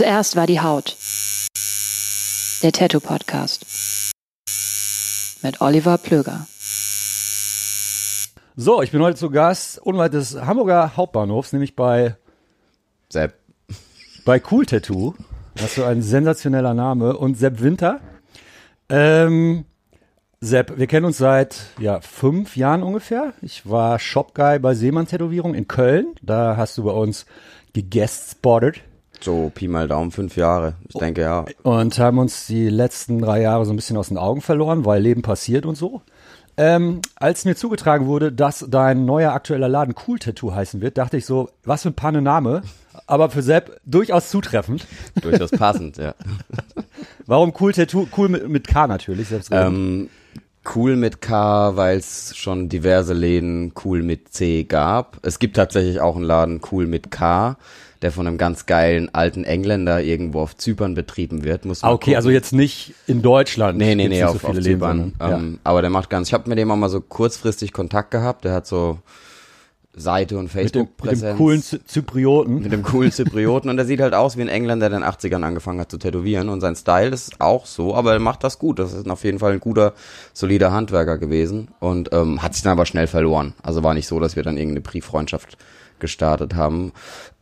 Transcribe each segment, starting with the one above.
Zuerst war die Haut. Der Tattoo Podcast. Mit Oliver Plöger. So, ich bin heute zu Gast unweit des Hamburger Hauptbahnhofs, nämlich bei Sepp. bei Cool Tattoo. Das ist so ein sensationeller Name. Und Sepp Winter. Ähm, Sepp, wir kennen uns seit ja, fünf Jahren ungefähr. Ich war Shopguy bei Seemann Tätowierung in Köln. Da hast du bei uns geguest-spotted So Pi mal Daumen, fünf Jahre. Ich denke, ja. und haben uns die letzten drei Jahre so ein bisschen aus den Augen verloren, weil Leben passiert und so. Ähm, als mir zugetragen wurde, dass dein neuer aktueller Laden Cool Tattoo heißen wird, dachte ich so, was für ein Panne Name, aber für Sepp durchaus zutreffend. Durchaus passend, ja. Warum Cool Tattoo? Cool mit, mit K natürlich, selbstredend. Ähm, cool mit K, weil es schon diverse Läden cool mit C gab. Es gibt tatsächlich auch einen Laden cool mit K, der von einem ganz geilen alten Engländer irgendwo auf Zypern betrieben wird. Muss man ah, okay, gucken. also jetzt nicht in Deutschland. Nee, nee, nee, auf, so auf Zypern. Ähm, Aber der macht ganz, ich habe mit dem auch mal so kurzfristig Kontakt gehabt. Der hat so Seite und ja. Mit dem, Facebook-Präsenz. coolen Zy Zyprioten. Mit dem coolen Zyprioten und der sieht halt aus wie ein Engländer, der in den 80ern angefangen hat zu tätowieren und sein Style ist auch so, aber er macht das gut. Das ist auf jeden Fall ein guter, solider Handwerker gewesen und ähm, hat sich dann aber schnell verloren. Also war nicht so, dass wir dann irgendeine Brieffreundschaft gestartet haben.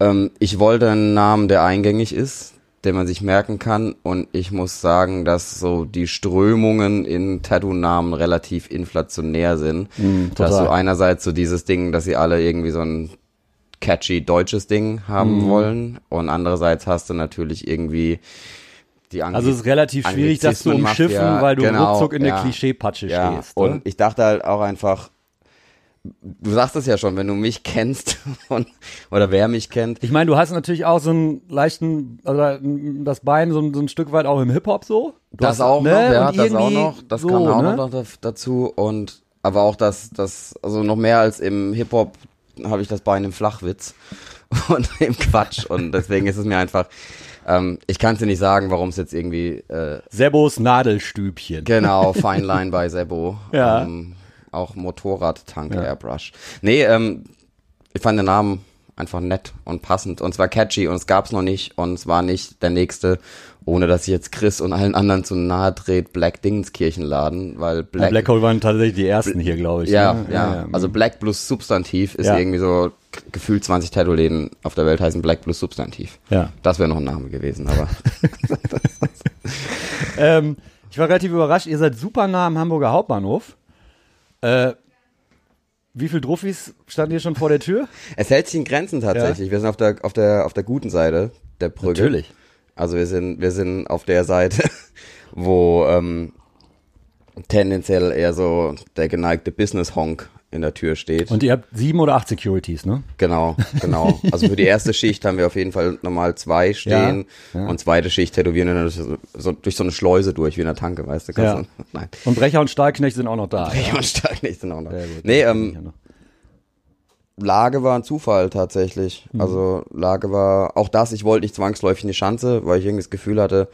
Ähm, ich wollte einen Namen, der eingängig ist, den man sich merken kann und ich muss sagen, dass so die Strömungen in Tattoo-Namen relativ inflationär sind. Mm, dass so einerseits so dieses Ding, dass sie alle irgendwie so ein catchy deutsches Ding haben Mhm. wollen und andererseits hast du natürlich irgendwie die Angli Also es ist relativ schwierig, das zu umschiffen, weil du Genau, ruckzuck in der ja. Klischeepatsche ja, stehst. ne? und ich dachte halt auch einfach, du sagst es ja schon, wenn du mich kennst und, oder wer mich kennt, Ich meine, du hast natürlich auch so einen leichten, also das Bein so, ein- so ein Stück weit auch im Hip-Hop so. Du das hast- auch ne? noch, ja, das auch noch, das so, kam auch ne? noch da- dazu und aber auch das, das, also noch mehr als im Hip-Hop habe ich das Bein im Flachwitz und im Quatsch und deswegen ist es mir einfach, ähm, ich kann es dir nicht sagen, warum es jetzt irgendwie, äh, Sebos Nadelstübchen. genau, Fine Line bei Sebo, Ja. ähm, auch Motorradtank Ja. Airbrush. Nee, ähm, ich fand den Namen einfach nett und passend und es war catchy und es gab's noch nicht und es war nicht der nächste, ohne dass ich jetzt Chris und allen anderen zu nahe dreht, Black Dingenskirchenladen, weil Black, Black, Black Hole waren tatsächlich die ersten hier, glaube ich. ja, ne? ja, also Black plus Substantiv ist Ja. irgendwie so gefühlt 20 Tattoo-Läden auf der Welt heißen Black plus Substantiv. ja. Das wäre noch ein Name gewesen, aber Ähm, ich war relativ überrascht, ihr seid super nah am Hamburger Hauptbahnhof. Äh, wie viel Druffis standen hier schon vor der Tür? es hält sich in Grenzen tatsächlich. Wir sind auf der auf der auf der guten Seite der Brücke. Also wir sind, wir sind auf der Seite, wo ähm, tendenziell eher so der geneigte Business-Honk in der Tür steht. Und ihr habt sieben oder acht Securities, ne? Genau, genau. Also für die erste Schicht haben wir auf jeden Fall normal zwei stehen Ja, ja. und zweite Schicht tätowieren dann durch so, so, durch so eine Schleuse durch, wie in der Tanke, weißt du? Ja. du nein. Und Brecher und Stahlknecht sind auch noch da. Ich und stark nicht sind auch noch. Gut. Nee, ähm. Lage war ein Zufall tatsächlich. Mhm. Also Lage war auch das, ich wollte nicht zwangsläufig in die Schanze, weil ich irgendwie das Gefühl hatte,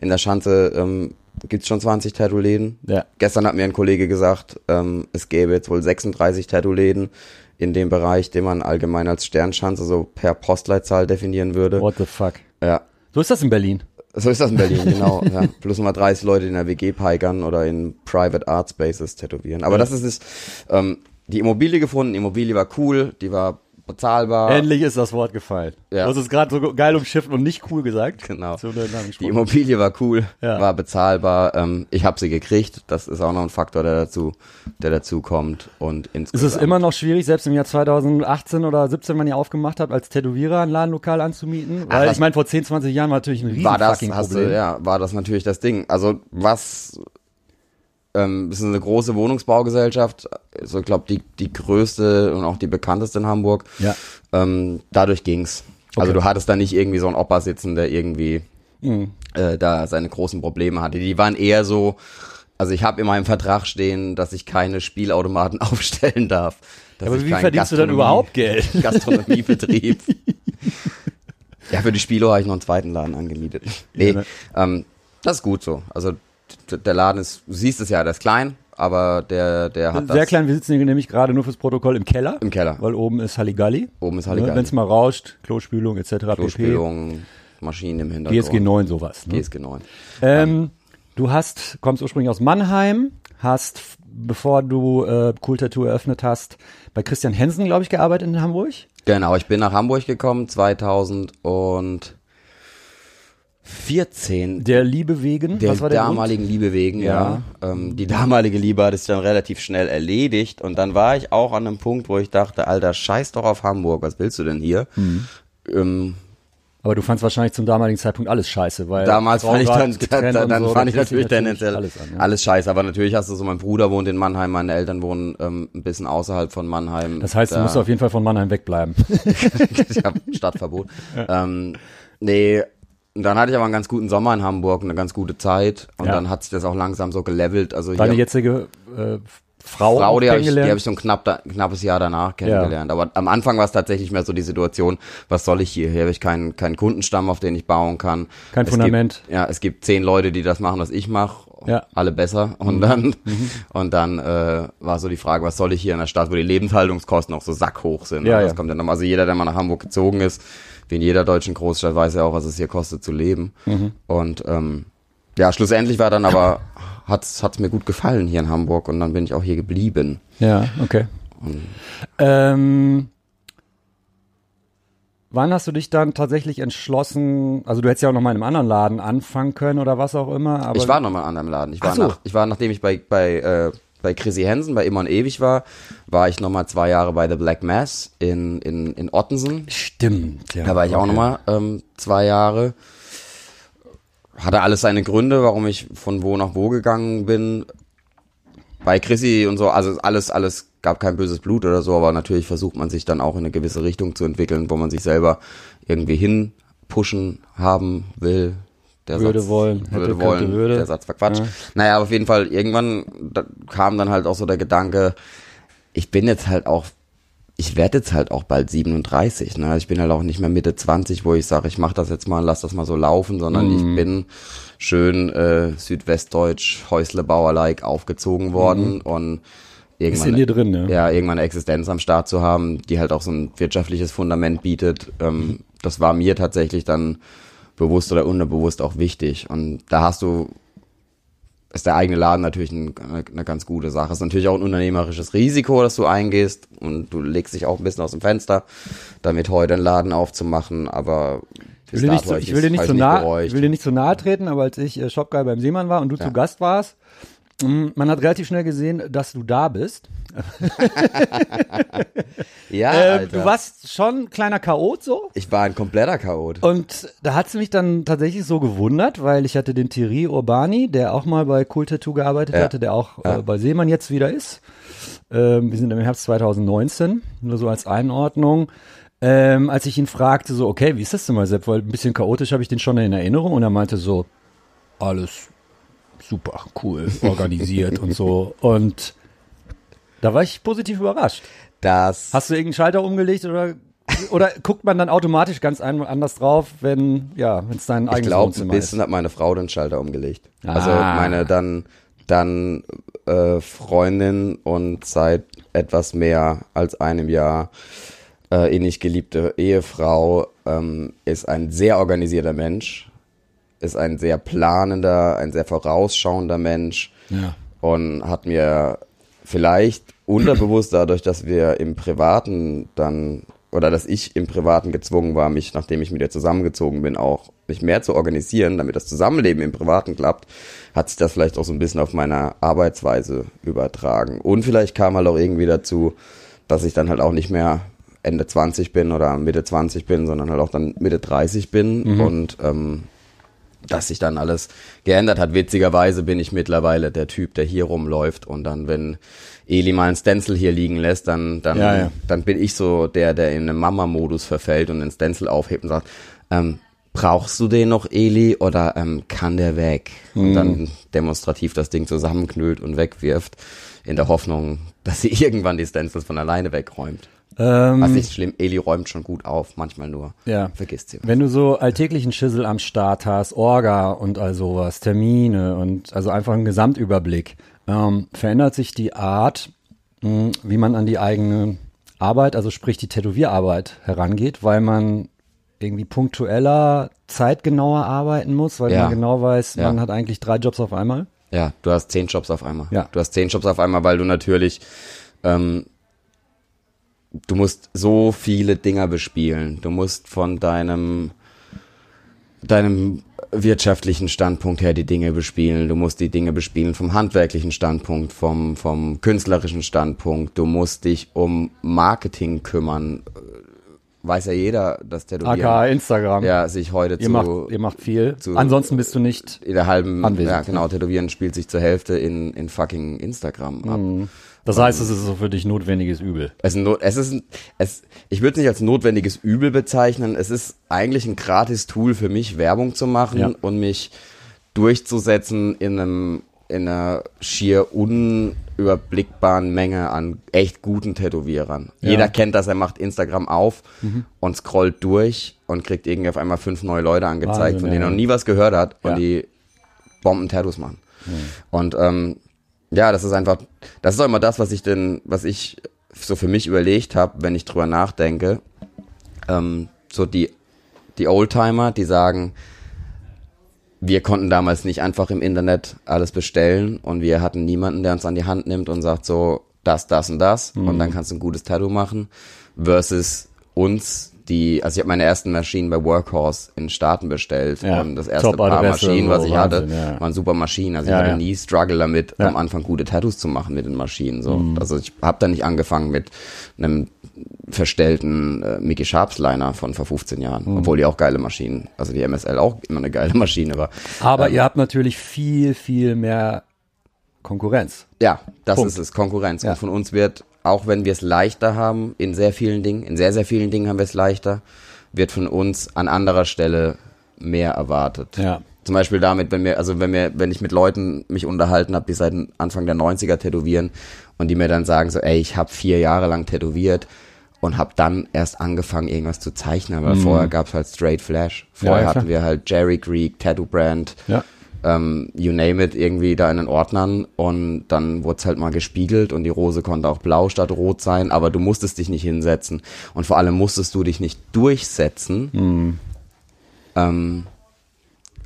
in der Schanze ähm, gibt's schon 20 Tattoo-Läden. Ja. Gestern hat mir ein Kollege gesagt, ähm, es gäbe jetzt wohl 36 Tattoo-Läden in dem Bereich, den man allgemein als Sternschanze so per Postleitzahl definieren würde. What the fuck? Ja. So ist das in Berlin. So ist das in Berlin, genau. Ja. Plus nochmal 30 Leute die in der WG peigern oder in Private Art Spaces tätowieren. Aber das ist es. Ähm, die Immobilie gefunden, die Immobilie war cool, die war bezahlbar. Endlich ist das Wort gefallen. Ja. Du hast es gerade so geil umschifft und nicht cool gesagt. Genau. Die. Immobilie war cool, Ja. war bezahlbar. Ähm, ich habe sie gekriegt. Das ist auch noch ein Faktor, der dazu, der dazu kommt. Und Ist insgesamt. es immer noch schwierig, selbst im Jahr 2018 oder 17, wenn ihr aufgemacht habt, als Tätowierer ein Ladenlokal anzumieten? Ach, Weil ich meine, vor 10, 20 Jahren war natürlich ein riesen war das, Problem. du, ja, war das natürlich das Ding. Also was, ähm, es ist eine große Wohnungsbaugesellschaft, also ich glaube die die größte und auch die bekannteste in Hamburg. Ja. Ähm, dadurch ging's. Also Okay. du hattest da nicht irgendwie so einen Opa sitzen, der irgendwie Mhm. äh, da seine großen Probleme hatte. Die waren eher so, also ich habe in meinem Vertrag stehen, dass ich keine Spielautomaten aufstellen darf. Dass Aber wie verdienst du dann überhaupt Geld? Gastronomiebetrieb. ja, für die Spielo habe ich noch einen zweiten Laden angemietet. Nee, ne? ähm, das ist gut so. Also der Laden ist, du siehst es ja, der ist klein, aber der, der hat Sehr das klein, wir sitzen hier nämlich gerade nur fürs Protokoll im Keller. im Keller. Weil oben ist Halligalli. Oben ist Ne, Halligalli. Wenn es mal rauscht, Klospülung etc. pp. Klospülung, Maschinen im Hintergrund. GSG 9 sowas. Ne? GSG 9. Ähm, du hast, kommst ursprünglich aus Mannheim, hast, bevor du äh, Cool Tattoo eröffnet hast, bei Christian Hensen, glaube ich, gearbeitet in Hamburg. Genau, ich bin nach Hamburg gekommen 2014. Der Liebe wegen, Der was war der Grund? damaligen Liebe wegen, ja. Ja. Ähm, die damalige Liebe hat es dann relativ schnell erledigt und dann war ich auch an einem Punkt, wo ich dachte, Alter, scheiß doch auf Hamburg, was willst du denn hier? Mhm. Ähm, Aber du fandst wahrscheinlich zum damaligen Zeitpunkt alles scheiße, weil damals fand ich dann, dann, und dann so, fand ich sich natürlich tendenziell alles an. Ja. alles scheiße, aber natürlich hast du so, mein Bruder wohnt in Mannheim, meine Eltern wohnen ähm, ein bisschen außerhalb von Mannheim. Das heißt, du Da- musst auf jeden Fall von Mannheim wegbleiben. ich habe Stadtverbot. Ähm, nee, und dann hatte ich aber einen ganz guten Sommer in Hamburg, eine ganz gute Zeit und Ja. dann hat sich das auch langsam so gelevelt. Also Deine jetzige äh, Frau, Frau, die habe ich, hab ich so ein knapp, knappes Jahr danach kennengelernt. Aber am Anfang war es tatsächlich mehr so die Situation, was soll ich hier? Hier habe ich keinen, keinen Kundenstamm, auf den ich bauen kann. Kein es Fundament. Gibt, ja, es gibt zehn Leute, die das machen, was ich mache. Ja. Mhm. Alle besser. Und dann, und dann äh, war so die Frage, was soll ich hier in der Stadt, wo die Lebenshaltungskosten auch so sackhoch sind. Ja, Und ja. das kommt dann nochmal. Also jeder, der mal nach Hamburg gezogen ist, wie in jeder deutschen Großstadt, weiß ja auch, was es hier kostet zu leben. Mhm. Und ähm, ja, schlussendlich war dann aber, hat's, hat's mir gut gefallen hier in Hamburg und dann bin ich auch hier geblieben. Ja, okay. Ähm, wann hast du dich dann tatsächlich entschlossen, also du hättest ja auch noch mal in einem anderen Laden anfangen können oder was auch immer, aber ich war noch mal in einem anderen Laden. Ich war, so. nach, ich war nachdem ich bei, bei, äh, bei Chrissy Hansen, bei Immer und Ewig war, war ich noch mal zwei Jahre bei The Black Mass in, in, in Ottensen. stimmt, ja. Da war ich auch okay. noch mal ähm, zwei Jahre. Hatte alles seine Gründe, warum ich von wo nach wo gegangen bin. Bei Chrissy und so, also alles, alles gab kein böses Blut oder so, aber natürlich versucht man sich dann auch in eine gewisse Richtung zu entwickeln, wo man sich selber irgendwie hin pushen haben will. Der Würde wollen, hätte, würde könnte, wollen, würde. der Satz war Quatsch. Ja. Naja, aber auf jeden Fall, irgendwann da kam dann halt auch so der Gedanke, ich bin jetzt halt auch, ich werde jetzt halt auch bald 37, ne? Ich bin halt auch nicht mehr Mitte 20, wo ich sage, ich mache das jetzt mal, lass das mal so laufen, sondern Mhm. ich bin schön äh, südwestdeutsch, Häuslebauer-like aufgezogen worden und Mhm. Ist irgendwann in dir drin, ne? ja, irgendwann eine Existenz am Start zu haben, die halt auch so ein wirtschaftliches Fundament bietet. Ähm, das war mir tatsächlich dann bewusst oder unterbewusst auch wichtig. Und da hast du, ist der eigene Laden natürlich ein, eine, ganz gute Sache. Ist natürlich auch ein unternehmerisches Risiko, dass du eingehst und du legst dich auch ein bisschen aus dem Fenster, damit heute einen Laden aufzumachen, aber Ich will, dir nicht so, ich will dir nicht so nah, ich will dir nicht so nahe treten, aber als ich äh, Shopguy beim Seemann war und du zu Gast warst, man hat relativ schnell gesehen, dass du da bist. ja, Äh, du warst schon ein kleiner Chaot so. ich war ein kompletter Chaot. Und da hat es mich dann tatsächlich so gewundert, weil ich hatte den Thierry Urbani, der auch mal bei Cool Tattoo gearbeitet Ja. hatte, der auch äh, bei Seemann jetzt wieder ist. Ähm, wir sind im Herbst 2019, nur so als Einordnung. Ähm, als ich ihn fragte, so, okay, wie ist das denn mal, Sepp? Weil ein bisschen chaotisch habe ich den schon in Erinnerung und er meinte so, alles super cool organisiert und so. Und da war ich positiv überrascht. Das Hast du irgendeinen Schalter umgelegt oder, oder guckt man dann automatisch ganz anders drauf, wenn ja, wenn es dein ich eigenes glaube, ein Wohnzimmer bisschen ist? hat meine Frau den Schalter umgelegt. Also Ah. meine dann dann äh, Freundin und seit etwas mehr als einem Jahr äh, innig geliebte Ehefrau ähm, ist ein sehr organisierter Mensch, ist ein sehr planender, ein sehr vorausschauender Mensch Ja. und hat mir vielleicht unterbewusst dadurch, dass wir im Privaten dann oder dass ich im Privaten gezwungen war, mich, nachdem ich mit ihr zusammengezogen bin, auch mich mehr zu organisieren, damit das Zusammenleben im Privaten klappt, hat sich das vielleicht auch so ein bisschen auf meine Arbeitsweise übertragen. Und vielleicht kam halt auch irgendwie dazu, dass ich dann halt auch nicht mehr Ende 20 bin oder Mitte 20 bin, sondern halt auch dann Mitte 30 bin und ähm, dass sich dann alles geändert hat. Witzigerweise bin ich mittlerweile der Typ, der hier rumläuft und dann, wenn Eli mal einen Stencil hier liegen lässt, dann, dann, Ja, ja. dann bin ich so der, der in einen Mama-Modus verfällt und den Stencil aufhebt und sagt, ähm, brauchst du den noch, Eli, oder ähm, kann der weg? Und dann demonstrativ das Ding zusammenknüllt und wegwirft, in der Hoffnung, dass sie irgendwann die Stencils von alleine wegräumt. Ähm, Was nicht schlimm, Eli räumt schon gut auf, manchmal nur. Ja. Vergisst sie. Wenn du so alltäglichen Schissel am Start hast, Orga und all sowas, Termine und also einfach einen Gesamtüberblick, ähm, verändert sich die Art, mh, wie man an die eigene Arbeit, also sprich die Tätowierarbeit herangeht, weil man irgendwie punktueller, zeitgenauer arbeiten muss, weil Ja. man genau weiß, Ja. man hat eigentlich drei Jobs auf einmal. Ja, du hast zehn Jobs auf einmal. Ja. Du hast zehn Jobs auf einmal, weil du natürlich, ähm, du musst so viele Dinger bespielen. Du musst von deinem, deinem wirtschaftlichen Standpunkt her die Dinge bespielen. Du musst die Dinge bespielen vom handwerklichen Standpunkt, vom, vom künstlerischen Standpunkt. Du musst dich um Marketing kümmern. Weiß ja jeder, dass Tätowieren aka Instagram. ja, sich heute ihr, zu, macht, ihr macht viel. zu- Ansonsten bist du nicht. in der halben, Anwesend, ja genau, Tätowieren spielt sich zur Hälfte in, in fucking Instagram ab. Mhm. Das heißt, es ist so für dich notwendiges Übel. Es, es ist, es, ich würde es nicht als notwendiges Übel bezeichnen. Es ist eigentlich ein gratis Tool für mich, Werbung zu machen Ja. und mich durchzusetzen in einem, in einer schier unüberblickbaren Menge an echt guten Tätowierern. Ja. Jeder kennt das, er macht Instagram auf Mhm. und scrollt durch und kriegt irgendwie auf einmal fünf neue Leute angezeigt, Wahnsinn, von denen ja. er noch nie was gehört hat und die Bomben-Tattoos machen. Und ähm, ja, das ist einfach, das ist auch immer das, was ich denn, was ich so für mich überlegt habe, wenn ich drüber nachdenke. Ähm, so die, die Oldtimer, die sagen, wir konnten damals nicht einfach im Internet alles bestellen und wir hatten niemanden, der uns an die Hand nimmt und sagt so, das, das und das Mhm. und dann kannst du ein gutes Tattoo machen versus uns, die, also ich habe meine ersten Maschinen bei Workhorse in Staaten bestellt Ja, und das erste paar Maschinen, was ich Wahnsinn, hatte, ja. waren super Maschinen. Also Ja, ich hatte nie Struggle damit, am Anfang gute Tattoos zu machen mit den Maschinen. So. Mhm. Also ich habe da nicht angefangen mit einem verstellten äh, Mickey Sharps Liner von vor 15 Jahren, Mhm. obwohl die auch geile Maschinen, also die MSL auch immer eine geile Maschine war. Aber Ähm, ihr habt natürlich viel, viel mehr Konkurrenz. Ja, das Punkt. ist es, Konkurrenz. Ja. Und von uns wird, auch wenn wir es leichter haben, in sehr vielen Dingen, in sehr, sehr vielen Dingen haben wir es leichter, wird von uns an anderer Stelle mehr erwartet. Ja. Zum Beispiel damit, wenn wir, also wenn wir, wenn ich mit Leuten mich unterhalten habe, die seit Anfang der 90er tätowieren und die mir dann sagen so, ey, ich habe vier Jahre lang tätowiert und habe dann erst angefangen, irgendwas zu zeichnen, weil vorher gab's halt Straight Flash. Vorher Mhm. Ja, hatten wir halt Jerry Creek, Tattoo Brand, Ja. Ähm, you name it, irgendwie da in den Ordnern und dann wurde es halt mal gespiegelt und die Rose konnte auch blau statt rot sein, aber du musstest dich nicht hinsetzen und vor allem musstest du dich nicht durchsetzen. Ähm,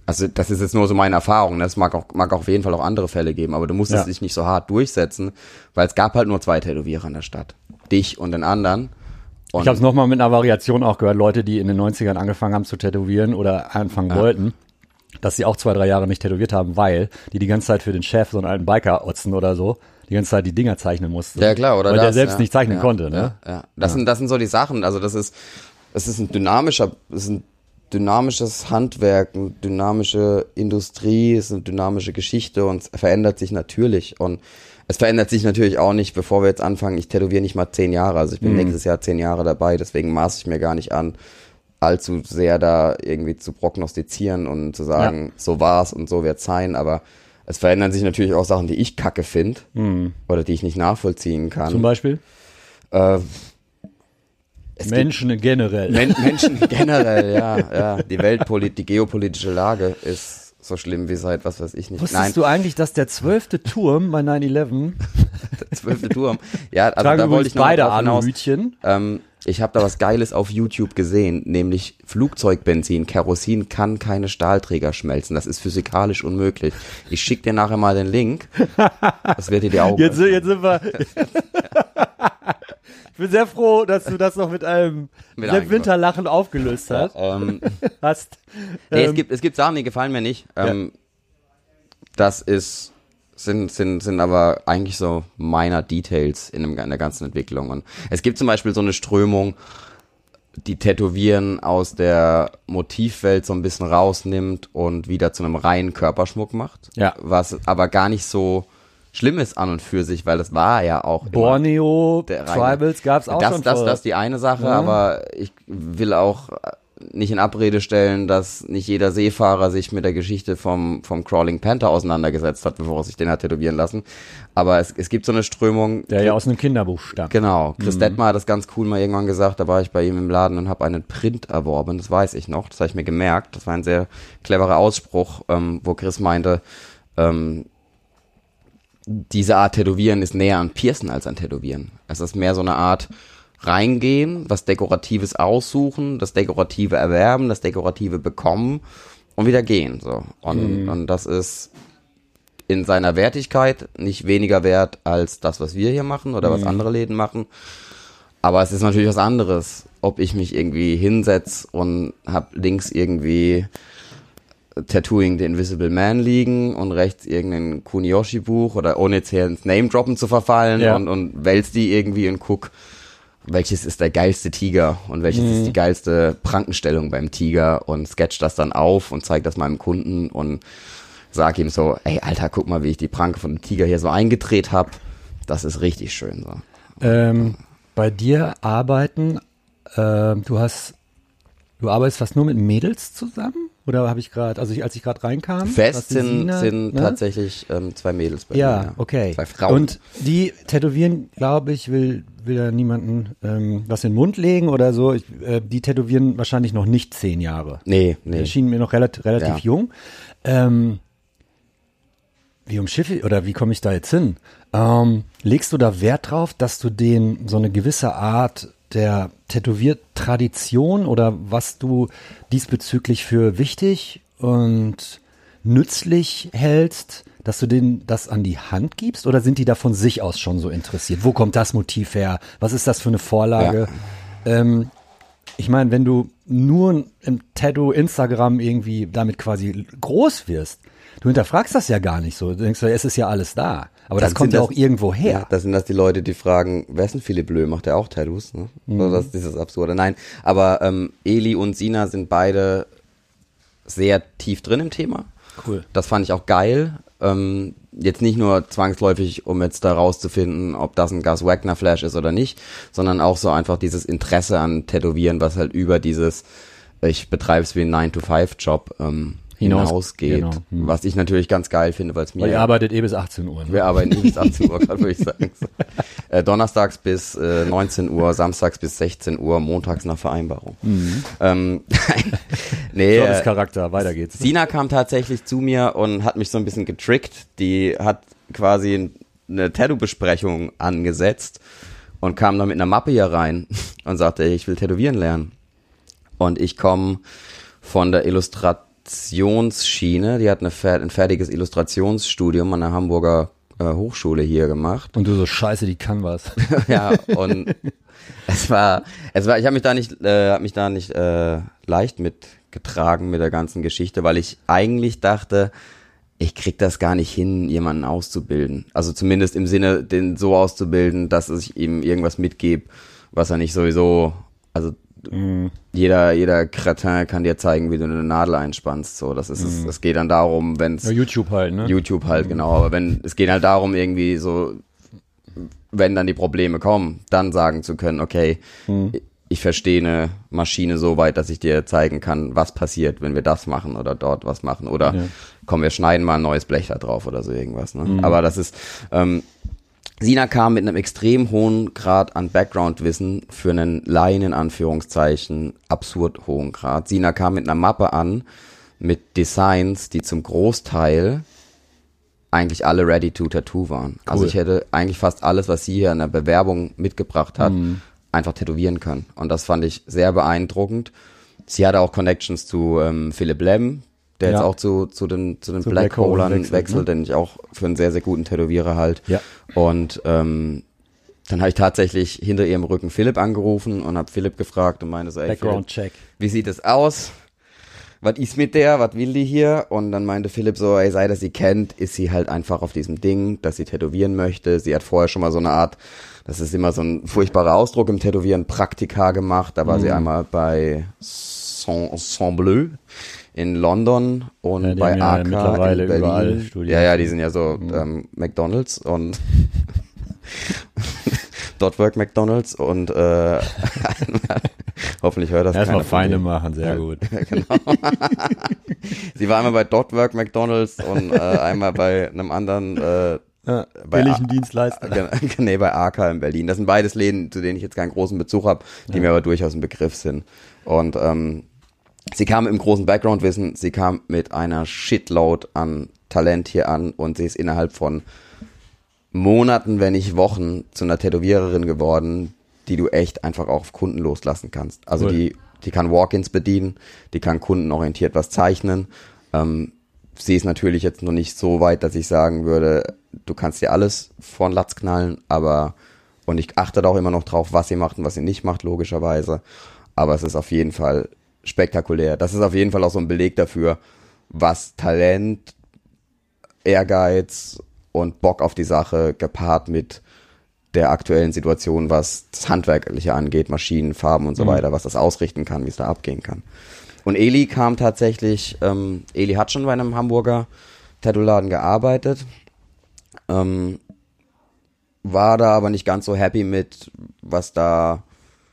also das ist jetzt nur so meine Erfahrung, ne? es mag auch, mag auch auf jeden Fall auch andere Fälle geben, aber du musstest Ja. dich nicht so hart durchsetzen, weil es gab halt nur zwei Tätowierer in der Stadt. Dich und den anderen. Und Ich habe es nochmal mit einer Variation auch gehört, Leute, die in den 90ern angefangen haben zu tätowieren oder anfangen wollten, dass sie auch zwei, drei Jahre nicht tätowiert haben, weil die die ganze Zeit für den Chef, so einen alten Biker-Otzen oder so, die ganze Zeit die Dinger zeichnen mussten. Ja, klar, oder Weil das, der selbst ja. nicht zeichnen ja, konnte, ne? Ja, ja. Das, Sind, das sind so die Sachen, also das ist, das ist ein dynamischer, das ist ein dynamisches Handwerk, eine dynamische Industrie, ist eine dynamische Geschichte und es verändert sich natürlich. Und es verändert sich natürlich auch nicht, bevor wir jetzt anfangen. Ich tätowiere nicht mal zehn Jahre. Also ich bin Mhm. nächstes Jahr zehn Jahre dabei, deswegen maße ich mir gar nicht an, allzu sehr da irgendwie zu prognostizieren und zu sagen, so war's und so wird's sein. Aber es verändern sich natürlich auch Sachen, die ich kacke finde oder die ich nicht nachvollziehen kann. Mhm. Zum Beispiel Äh, Menschen generell. Men Menschen generell, ja, ja. Die Weltpolit, die geopolitische Lage ist so schlimm wie seit was weiß ich nicht. Wusstest Nein, du eigentlich, dass der zwölfte Turm bei 9-11, zwölfte Turm. Ja, also tragen da wollte ich noch beide. Aluhütchen, Ähm, ich habe da was Geiles auf YouTube gesehen, nämlich Flugzeugbenzin. Kerosin kann keine Stahlträger schmelzen. Das ist physikalisch unmöglich. Ich schick dir nachher mal den Link. Das wird dir die Augen. Jetzt, jetzt sind wir. ich bin sehr froh, dass du das noch mit einem Mit sehr einem- Winterlachen aufgelöst hast. ähm, hast. Nee, Ähm, es, gibt, es gibt Sachen, die gefallen mir nicht. Ähm, Das ist, sind, sind, sind aber eigentlich so minor Details in, dem, in der ganzen Entwicklung. Und es gibt zum Beispiel so eine Strömung, die Tätowieren aus der Motivwelt so ein bisschen rausnimmt und wieder zu einem reinen Körperschmuck macht. Ja. Was aber gar nicht so schlimm ist an und für sich, weil das war ja auch Borneo, Tribals gab's auch das, schon das, das ist die eine Sache, aber ich will auch nicht in Abrede stellen, dass nicht jeder Seefahrer sich mit der Geschichte vom, vom Crawling Panther auseinandergesetzt hat, bevor er sich den hat tätowieren lassen. Aber es, es gibt so eine Strömung. der ja aus einem Kinderbuch stammt. Genau. Chris Mhm. Detmar hat das ganz cool mal irgendwann gesagt, da war ich bei ihm im Laden und habe einen Print erworben, das weiß ich noch, das habe ich mir gemerkt. Das war ein sehr cleverer Ausspruch, ähm, wo Chris meinte, ähm, diese Art Tätowieren ist näher an Piercen als an Tätowieren. Es ist mehr so eine Art reingehen, was Dekoratives aussuchen, das Dekorative erwerben, das Dekorative bekommen und wieder gehen. So. Und, und das ist in seiner Wertigkeit nicht weniger wert als das, was wir hier machen oder was andere Läden machen. Aber es ist natürlich was anderes, ob ich mich irgendwie hinsetz und hab links irgendwie Tattooing the Invisible Man liegen und rechts irgendein Kuniyoshi-Buch oder ohne jetzt hier ins Name-Droppen zu verfallen Ja. und, und wälz die irgendwie und guck, welches ist der geilste Tiger und welches ist die geilste Prankenstellung beim Tiger und sketch das dann auf und zeig das meinem Kunden und sag ihm so, ey Alter, guck mal, wie ich die Pranke von dem Tiger hier so eingedreht hab. Das ist richtig schön so. Ähm, bei dir arbeiten, ähm, du hast, du arbeitest fast nur mit Mädels zusammen? Oder habe ich gerade, also ich, als ich gerade reinkam? Fest die sind, Sina, sind ne? tatsächlich ähm, zwei Mädels bei Ja, mir. okay. Zwei Frauen. Und die tätowieren, glaube ich, will, will da niemanden ähm, was in den Mund legen oder so. Ich, äh, die tätowieren wahrscheinlich noch nicht zehn Jahre. nee, Die nee. erschienen mir noch relativ, relativ Ja. jung. Ähm, wie umschiffe ich, oder wie komme ich da jetzt hin? Ähm, legst du da Wert drauf, dass du den so eine gewisse Art der Tätowiertradition oder was du diesbezüglich für wichtig und nützlich hältst, dass du denen das an die Hand gibst oder sind die da von sich aus schon so interessiert? Wo kommt das Motiv her? Was ist das für eine Vorlage? Ähm, ich meine, wenn du nur im Tattoo Instagram irgendwie damit quasi groß wirst, du hinterfragst das ja gar nicht so. Du denkst, ja, es ist ja alles da. Aber das kommt ja das- auch irgendwo her. Ja, das sind das die Leute, die fragen, wer ist denn Philipp Blö? Macht der auch Tattoos? Ne? Mhm. So, das ist dieses Absurde. Nein, aber ähm, Eli und Sina sind beide sehr tief drin im Thema. Cool. Das fand ich auch geil. Ähm, jetzt nicht nur zwangsläufig, um jetzt da rauszufinden, ob das ein Gus Wagner Flash ist oder nicht, sondern auch so einfach dieses Interesse an Tätowieren, was halt über dieses, ich betreibe es wie ein 9-to-5-Job ähm, hinausgeht. genau. Hm. Was ich natürlich ganz geil finde, weil es mir Weil ihr arbeitet eh bis 18 Uhr. Ne? wir arbeiten nicht bis 18 Uhr, gerade würde ich sagen. Äh, donnerstags bis äh, 19 Uhr, samstags bis 16 Uhr, montags nach Vereinbarung. Ähm, nee, äh, Charakter, weiter geht's. Sina kam tatsächlich zu mir und hat mich so ein bisschen getrickt. Die hat quasi eine Tattoo-Besprechung angesetzt und kam dann mit einer Mappe hier rein und sagte, ich will tätowieren lernen. Und ich komme von der Illustrationsschiene. Die hat eine, ein fertiges Illustrationsstudium an der Hamburger äh, Hochschule hier gemacht. Und du so scheiße, die kann was. ja, und es war, es war, ich habe mich da nicht, äh, hab mich da nicht äh, leicht mitgetragen mit der ganzen Geschichte, weil ich eigentlich dachte, ich krieg das gar nicht hin, jemanden auszubilden. Also zumindest im Sinne, den so auszubilden, dass ich ihm irgendwas mitgebe, was er nicht sowieso, also jeder, jeder Kretin kann dir zeigen, wie du eine Nadel einspannst. So, das ist es. Es geht dann darum, wenn es Ja, YouTube halt, ne? YouTube halt, genau. Aber wenn, es geht halt darum, irgendwie so, wenn dann die Probleme kommen, dann sagen zu können, okay, ich verstehe eine Maschine so weit, dass ich dir zeigen kann, was passiert, wenn wir das machen oder dort was machen. Oder Ja. komm, wir schneiden mal ein neues Blech da drauf oder so irgendwas. Ne? Aber das ist, ähm, Sina kam mit einem extrem hohen Grad an Background-Wissen für einen Laien in Anführungszeichen absurd hohen Grad. Sina kam mit einer Mappe an mit Designs, die zum Großteil eigentlich alle ready to tattoo waren. Also Cool. ich hätte eigentlich fast alles, was sie hier in der Bewerbung mitgebracht hat, einfach tätowieren können. Und das fand ich sehr beeindruckend. Sie hatte auch Connections zu ähm, Philipp Lem, der Ja. jetzt auch zu, zu den, zu den Zu Black Black Hole Holern wechselt, wechselt, ne? den ich auch für einen sehr, sehr guten Tätowierer halt. Ja. Und ähm, dann habe ich tatsächlich hinter ihrem Rücken Philipp angerufen und habe Philipp gefragt und meinte so, ey, Background Philipp, Check. wie sieht es aus? Was ist mit der? Was will die hier? Und dann meinte Philipp so, ey, sei das sie kennt, ist sie halt einfach auf diesem Ding, dass sie tätowieren möchte. Sie hat vorher schon mal so eine Art, das ist immer so ein furchtbarer Ausdruck im Tätowieren, Praktika gemacht. Da war Mhm. sie einmal bei Saint, Saint Bleu in London und Ja, bei ja AK mittlerweile in Berlin. Ja, ja, die sind ja so ähm, McDonalds und Dot Work McDonalds und äh, hoffentlich hört das Erstmal Feinde machen, sehr gut. Sie war einmal bei Dotwork McDonalds und äh, einmal bei einem anderen, äh, Ja, Bei billigen Dienstleister. nee, bei AK in Berlin. Das sind beides Läden, zu denen ich jetzt keinen großen Bezug habe, die mir aber durchaus ein Begriff sind. Und ähm, sie kam im großen Background-Wissen, sie kam mit einer Shitload an Talent hier an und sie ist innerhalb von Monaten, wenn nicht Wochen, zu einer Tätowiererin geworden, die du echt einfach auch auf Kunden loslassen kannst. Also Cool. die, die kann Walk-ins bedienen, die kann kundenorientiert was zeichnen. Ähm, sie ist natürlich jetzt noch nicht so weit, dass ich sagen würde, du kannst dir alles vor den Latz knallen, aber und ich achte da auch immer noch drauf, was sie macht und was sie nicht macht, logischerweise. Aber es ist auf jeden Fall spektakulär. Das ist auf jeden Fall auch so ein Beleg dafür, was Talent, Ehrgeiz und Bock auf die Sache gepaart mit der aktuellen Situation, was das Handwerkliche angeht, Maschinen, Farben und so weiter, was das ausrichten kann, wie es da abgehen kann. Und Eli kam tatsächlich, ähm, Eli hat schon bei einem Hamburger Tattoo-Laden gearbeitet, ähm, war da aber nicht ganz so happy mit, was da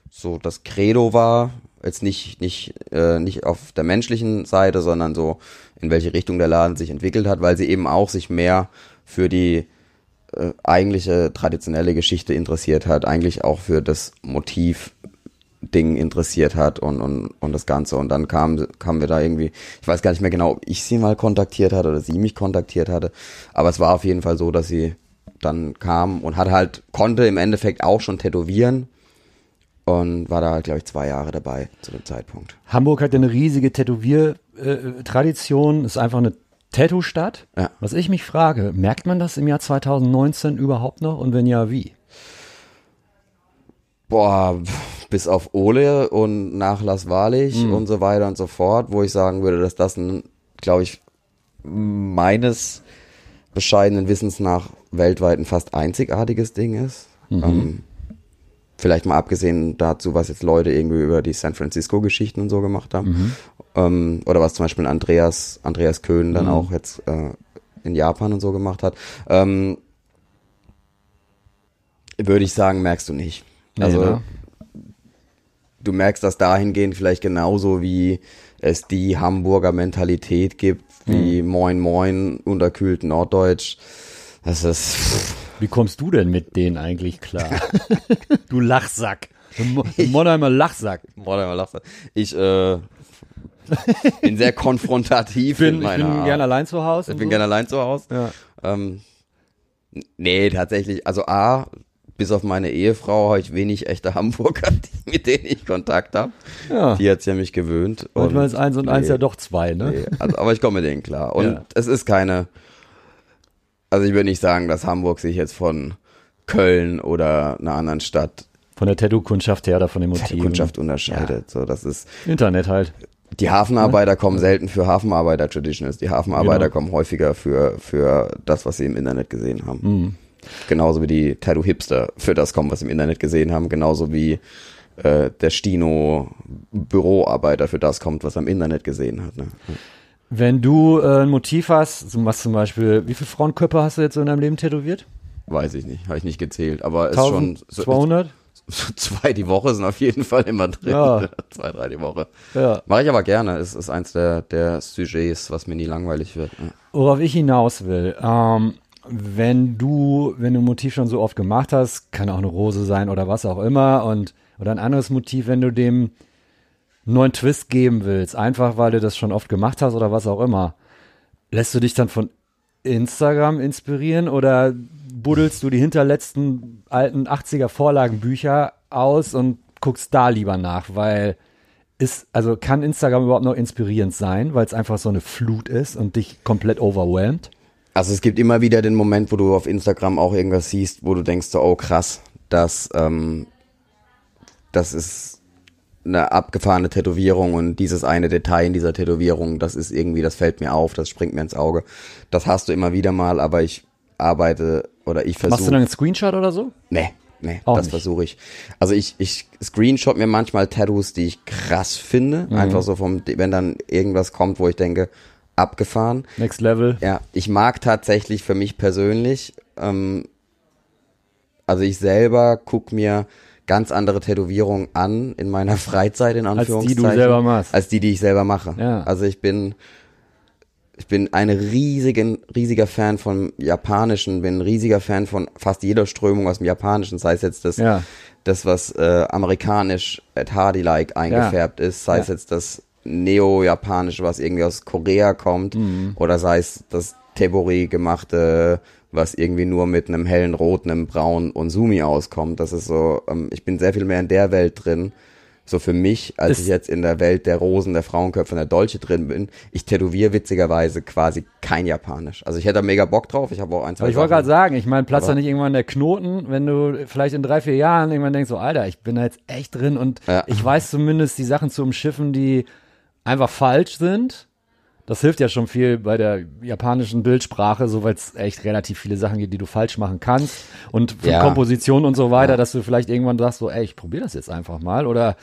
so das Credo war. Jetzt nicht, nicht, äh, nicht auf der menschlichen Seite, sondern so, in welche Richtung der Laden sich entwickelt hat, weil sie eben auch sich mehr für die äh, eigentliche traditionelle Geschichte interessiert hat, eigentlich auch für das Motiv Ding interessiert hat und, und, und das Ganze. Und dann kam, kamen wir da irgendwie, ich weiß gar nicht mehr genau, ob ich sie mal kontaktiert hatte oder sie mich kontaktiert hatte, aber es war auf jeden Fall so, dass sie dann kam und hat halt, konnte im Endeffekt auch schon tätowieren und war da glaube ich, zwei Jahre dabei zu dem Zeitpunkt. Hamburg hat ja eine riesige Tätowier-Tradition, ist einfach eine Tattoo-Stadt. Ja. Was ich mich frage, merkt man das im Jahr 2019 überhaupt noch und wenn ja, wie? Boah, bis auf Ole und Nachlass Wahrlich und so weiter und so fort, wo ich sagen würde, dass das ein, glaube ich, meines bescheidenen Wissens nach weltweit ein fast einzigartiges Ding ist. Ähm, vielleicht mal abgesehen dazu, was jetzt Leute irgendwie über die San Francisco-Geschichten und so gemacht haben. Ähm, oder was zum Beispiel Andreas, Andreas Köhn dann auch jetzt äh, in Japan und so gemacht hat. Ähm, würde ich sagen, merkst du nicht. Nee, Also ne? du merkst das dahingehend vielleicht genauso, wie es die Hamburger Mentalität gibt, wie Moin Moin, unterkühlt Norddeutsch. Das ist, Wie kommst du denn mit denen eigentlich klar? du Lachsack. Monheimer Lachsack. Modern Lacher. Ich äh, bin sehr konfrontativ Ich bin, in ich meiner bin Art. gerne allein zu Hause. Ich bin so. gerne allein zu Hause. Ja. Ähm, nee, tatsächlich, also A, bis auf meine Ehefrau habe ich wenig echte Hamburger, die, mit denen ich Kontakt habe. Ja. Die hat's ja mich gewöhnt. Manchmal ist eins und eins nee. ja doch zwei, ne? Nee, also, aber ich komme mit denen klar. Und Ja. es ist keine, also ich würde nicht sagen, dass Hamburg sich jetzt von Köln oder einer anderen Stadt Von der Tattoo-Kundschaft her oder von den Motiven. Kundschaft unterscheidet. So, das ist, Internet halt. die Hafenarbeiter kommen selten für Hafenarbeiter-Traditionals. Die Hafenarbeiter Genau. kommen häufiger für, für das, was sie im Internet gesehen haben. Genauso wie die Tattoo-Hipster für das kommen, was sie im Internet gesehen haben. Genauso wie äh, der Stino-Büroarbeiter für das kommt, was er im Internet gesehen hat. Ne? Wenn du äh, ein Motiv hast, so was zum Beispiel, wie viele Frauenköpfe hast du jetzt so in deinem Leben tätowiert? Weiß ich nicht, habe ich nicht gezählt, aber ist 1200? schon so, zwei die Woche sind auf jeden Fall immer drin. Ja. Zwei, drei die Woche. Ja. Mache ich aber gerne. Es ist eins der, der Sujets, was mir nie langweilig wird. Ja. Worauf ich hinaus will, ähm, wenn du, wenn du ein Motiv schon so oft gemacht hast, kann auch eine Rose sein oder was auch immer und oder ein anderes Motiv, wenn du dem neuen Twist geben willst, einfach weil du das schon oft gemacht hast oder was auch immer, lässt du dich dann von Instagram inspirieren oder buddelst du die hinterletzten alten 80er Vorlagenbücher aus und guckst da lieber nach, weil ist, also kann Instagram überhaupt noch inspirierend sein, weil es einfach so eine Flut ist und dich komplett overwhelmt? Also es gibt immer wieder den Moment, wo du auf Instagram auch irgendwas siehst, wo du denkst, oh krass, das, ähm, das ist eine abgefahrene Tätowierung und dieses eine Detail in dieser Tätowierung, das ist irgendwie, das fällt mir auf, das springt mir ins Auge. Das hast du immer wieder mal, aber ich arbeite oder ich versuche. Machst du dann einen Screenshot oder so? Nee, nee, Auch das versuche ich. Also ich, ich screenshot mir manchmal Tattoos, die ich krass finde. Mhm. Einfach so vom, wenn dann irgendwas kommt, wo ich denke, abgefahren. Next Level. Ja, ich mag tatsächlich für mich persönlich, ähm, also ich selber guck mir ganz andere Tätowierungen an in meiner Freizeit, in die du Anführungszeichen. selber machst. Als die, die ich selber mache. Ja. Also ich bin, ich bin ein riesigen, riesiger Fan von Japanischen, bin ein riesiger Fan von fast jeder Strömung aus dem Japanischen, sei es jetzt das, Ja. das was äh, amerikanisch at Hardy-like eingefärbt ist, sei es Ja. jetzt das Neo-Japanische, was irgendwie aus Korea kommt, Mhm. oder sei es das Tebori gemachte, was irgendwie nur mit einem hellen Rot, einem Braun und Sumi auskommt. Das ist so, ähm, ich bin sehr viel mehr in der Welt drin, so für mich, als ich jetzt in der Welt der Rosen, der Frauenköpfe und der Dolche drin bin. Ich tätowiere witzigerweise quasi kein Japanisch. Also ich hätte da mega Bock drauf. Ich habe auch ein, zwei Aber ich wollte gerade sagen, ich meine, platzt da nicht irgendwann der Knoten, wenn du vielleicht in drei, vier Jahren irgendwann denkst, so, Alter, ich bin da jetzt echt drin und Ja. ich weiß zumindest die Sachen zu umschiffen, die einfach falsch sind. Das hilft ja schon viel bei der japanischen Bildsprache, so weil es echt relativ viele Sachen gibt, die du falsch machen kannst. Und für Ja. Komposition und so weiter, Ja. dass du vielleicht irgendwann sagst, so, ey, ich probiere das jetzt einfach mal. Oder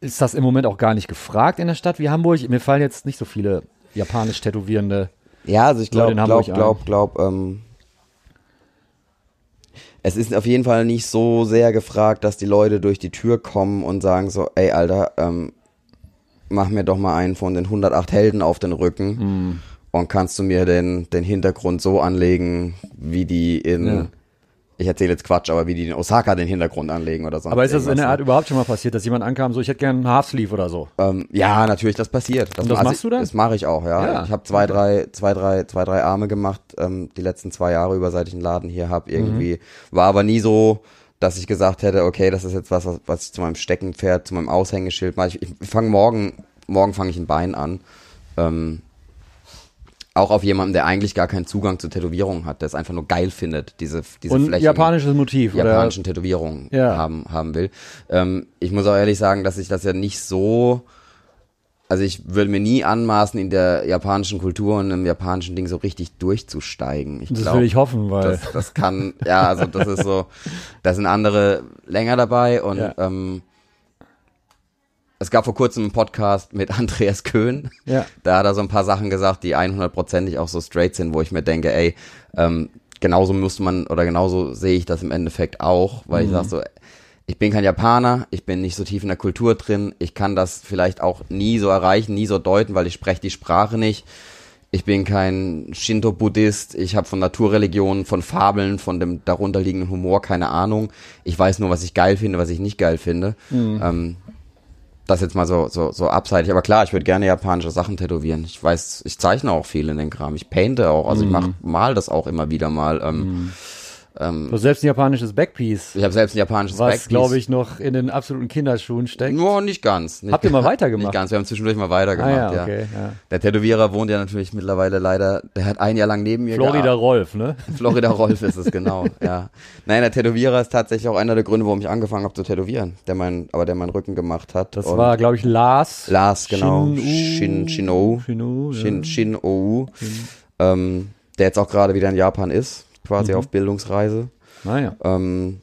ist das im Moment auch gar nicht gefragt in der Stadt wie Hamburg? Mir fallen jetzt nicht so viele japanisch Tätowierende. Ja, also ich glaube, in Hamburg glaub, glaub, glaub, ähm, es ist auf jeden Fall nicht so sehr gefragt, dass die Leute durch die Tür kommen und sagen so, ey Alter, ähm, mach mir doch mal einen von den 108 Helden auf den Rücken Hm. und kannst du mir den, den Hintergrund so anlegen, wie die in, Ja. ich erzähle jetzt Quatsch, aber wie die in Osaka den Hintergrund anlegen oder sonst Aber ist das in der? Art überhaupt schon mal passiert, dass jemand ankam, so, ich hätte gerne einen Half-Sleeve oder so? Ähm, ja, natürlich, das passiert. Und das also machst du dann? Das mache ich auch, ja. Ja. Ich habe zwei, drei, zwei, drei, zwei, drei Arme gemacht, ähm, die letzten zwei Jahre über, seit ich einen Laden hier habe. Irgendwie Mhm. war aber nie so, dass ich gesagt hätte, okay, das ist jetzt was, was, was ich zu meinem Steckenpferd, zu meinem Aushängeschild mache. Ich, ich fange morgen, morgen fange ich ein Bein an. Ähm, auch auf jemanden, der eigentlich gar keinen Zugang zu Tätowierungen hat, der es einfach nur geil findet, diese, diese Und Flächen japanisches Motiv, japanischen Tätowierungen Ja. haben, haben will. Ähm, ich muss auch ehrlich sagen, dass ich das ja nicht so, also ich würde mir nie anmaßen, in der japanischen Kultur und im japanischen Ding so richtig durchzusteigen. Ich Das glaub, will ich hoffen, weil das, das kann, ja, also das ist so, da sind andere länger dabei und Ja. ähm, es gab vor kurzem einen Podcast mit Andreas Köhn. Ja. Da hat er so ein paar Sachen gesagt, die 100%ig auch so straight sind, wo ich mir denke, ey, ähm, genauso müsste man, oder genauso sehe ich das im Endeffekt auch, weil Mhm. ich sage so, ich bin kein Japaner, ich bin nicht so tief in der Kultur drin, ich kann das vielleicht auch nie so erreichen, nie so deuten, weil ich spreche die Sprache nicht. Ich bin kein Shinto-Buddhist, ich habe von Naturreligionen, von Fabeln, von dem darunterliegenden Humor keine Ahnung. Ich weiß nur, was ich geil finde, was ich nicht geil finde. Ähm, das jetzt mal so, so, so abseitig. Aber klar, ich würde gerne japanische Sachen tätowieren. Ich weiß, ich zeichne auch viel in den Kram. Ich painte auch. Also ich mach, mal das auch immer wieder mal. Ähm, ähm, du hast selbst ein japanisches Backpiece, ich habe selbst ein japanisches was, Backpiece. glaube ich, noch in den absoluten Kinderschuhen steckt. Nur nicht ganz. Nicht Habt ihr mal weitergemacht? Nicht ganz. Wir haben zwischendurch mal weitergemacht, ah ja, ja. okay. Ja. Der Tätowierer wohnt ja natürlich mittlerweile leider, der hat ein Jahr lang neben mir Florida gearbeitet. Rolf, ne? Florida Rolf ist es, genau, ja. Nein, der Tätowierer ist tatsächlich auch einer der Gründe, warum ich angefangen habe zu tätowieren, der mein, aber der meinen Rücken gemacht hat. Das Und war, glaube ich, Lars. Lars, genau. Shin-U. Shin, Shin-O. Shin-O, ja. Shin, Shin-O. Ähm, der jetzt auch gerade wieder in Japan ist, quasi Mhm. auf Bildungsreise. Naja. Ähm,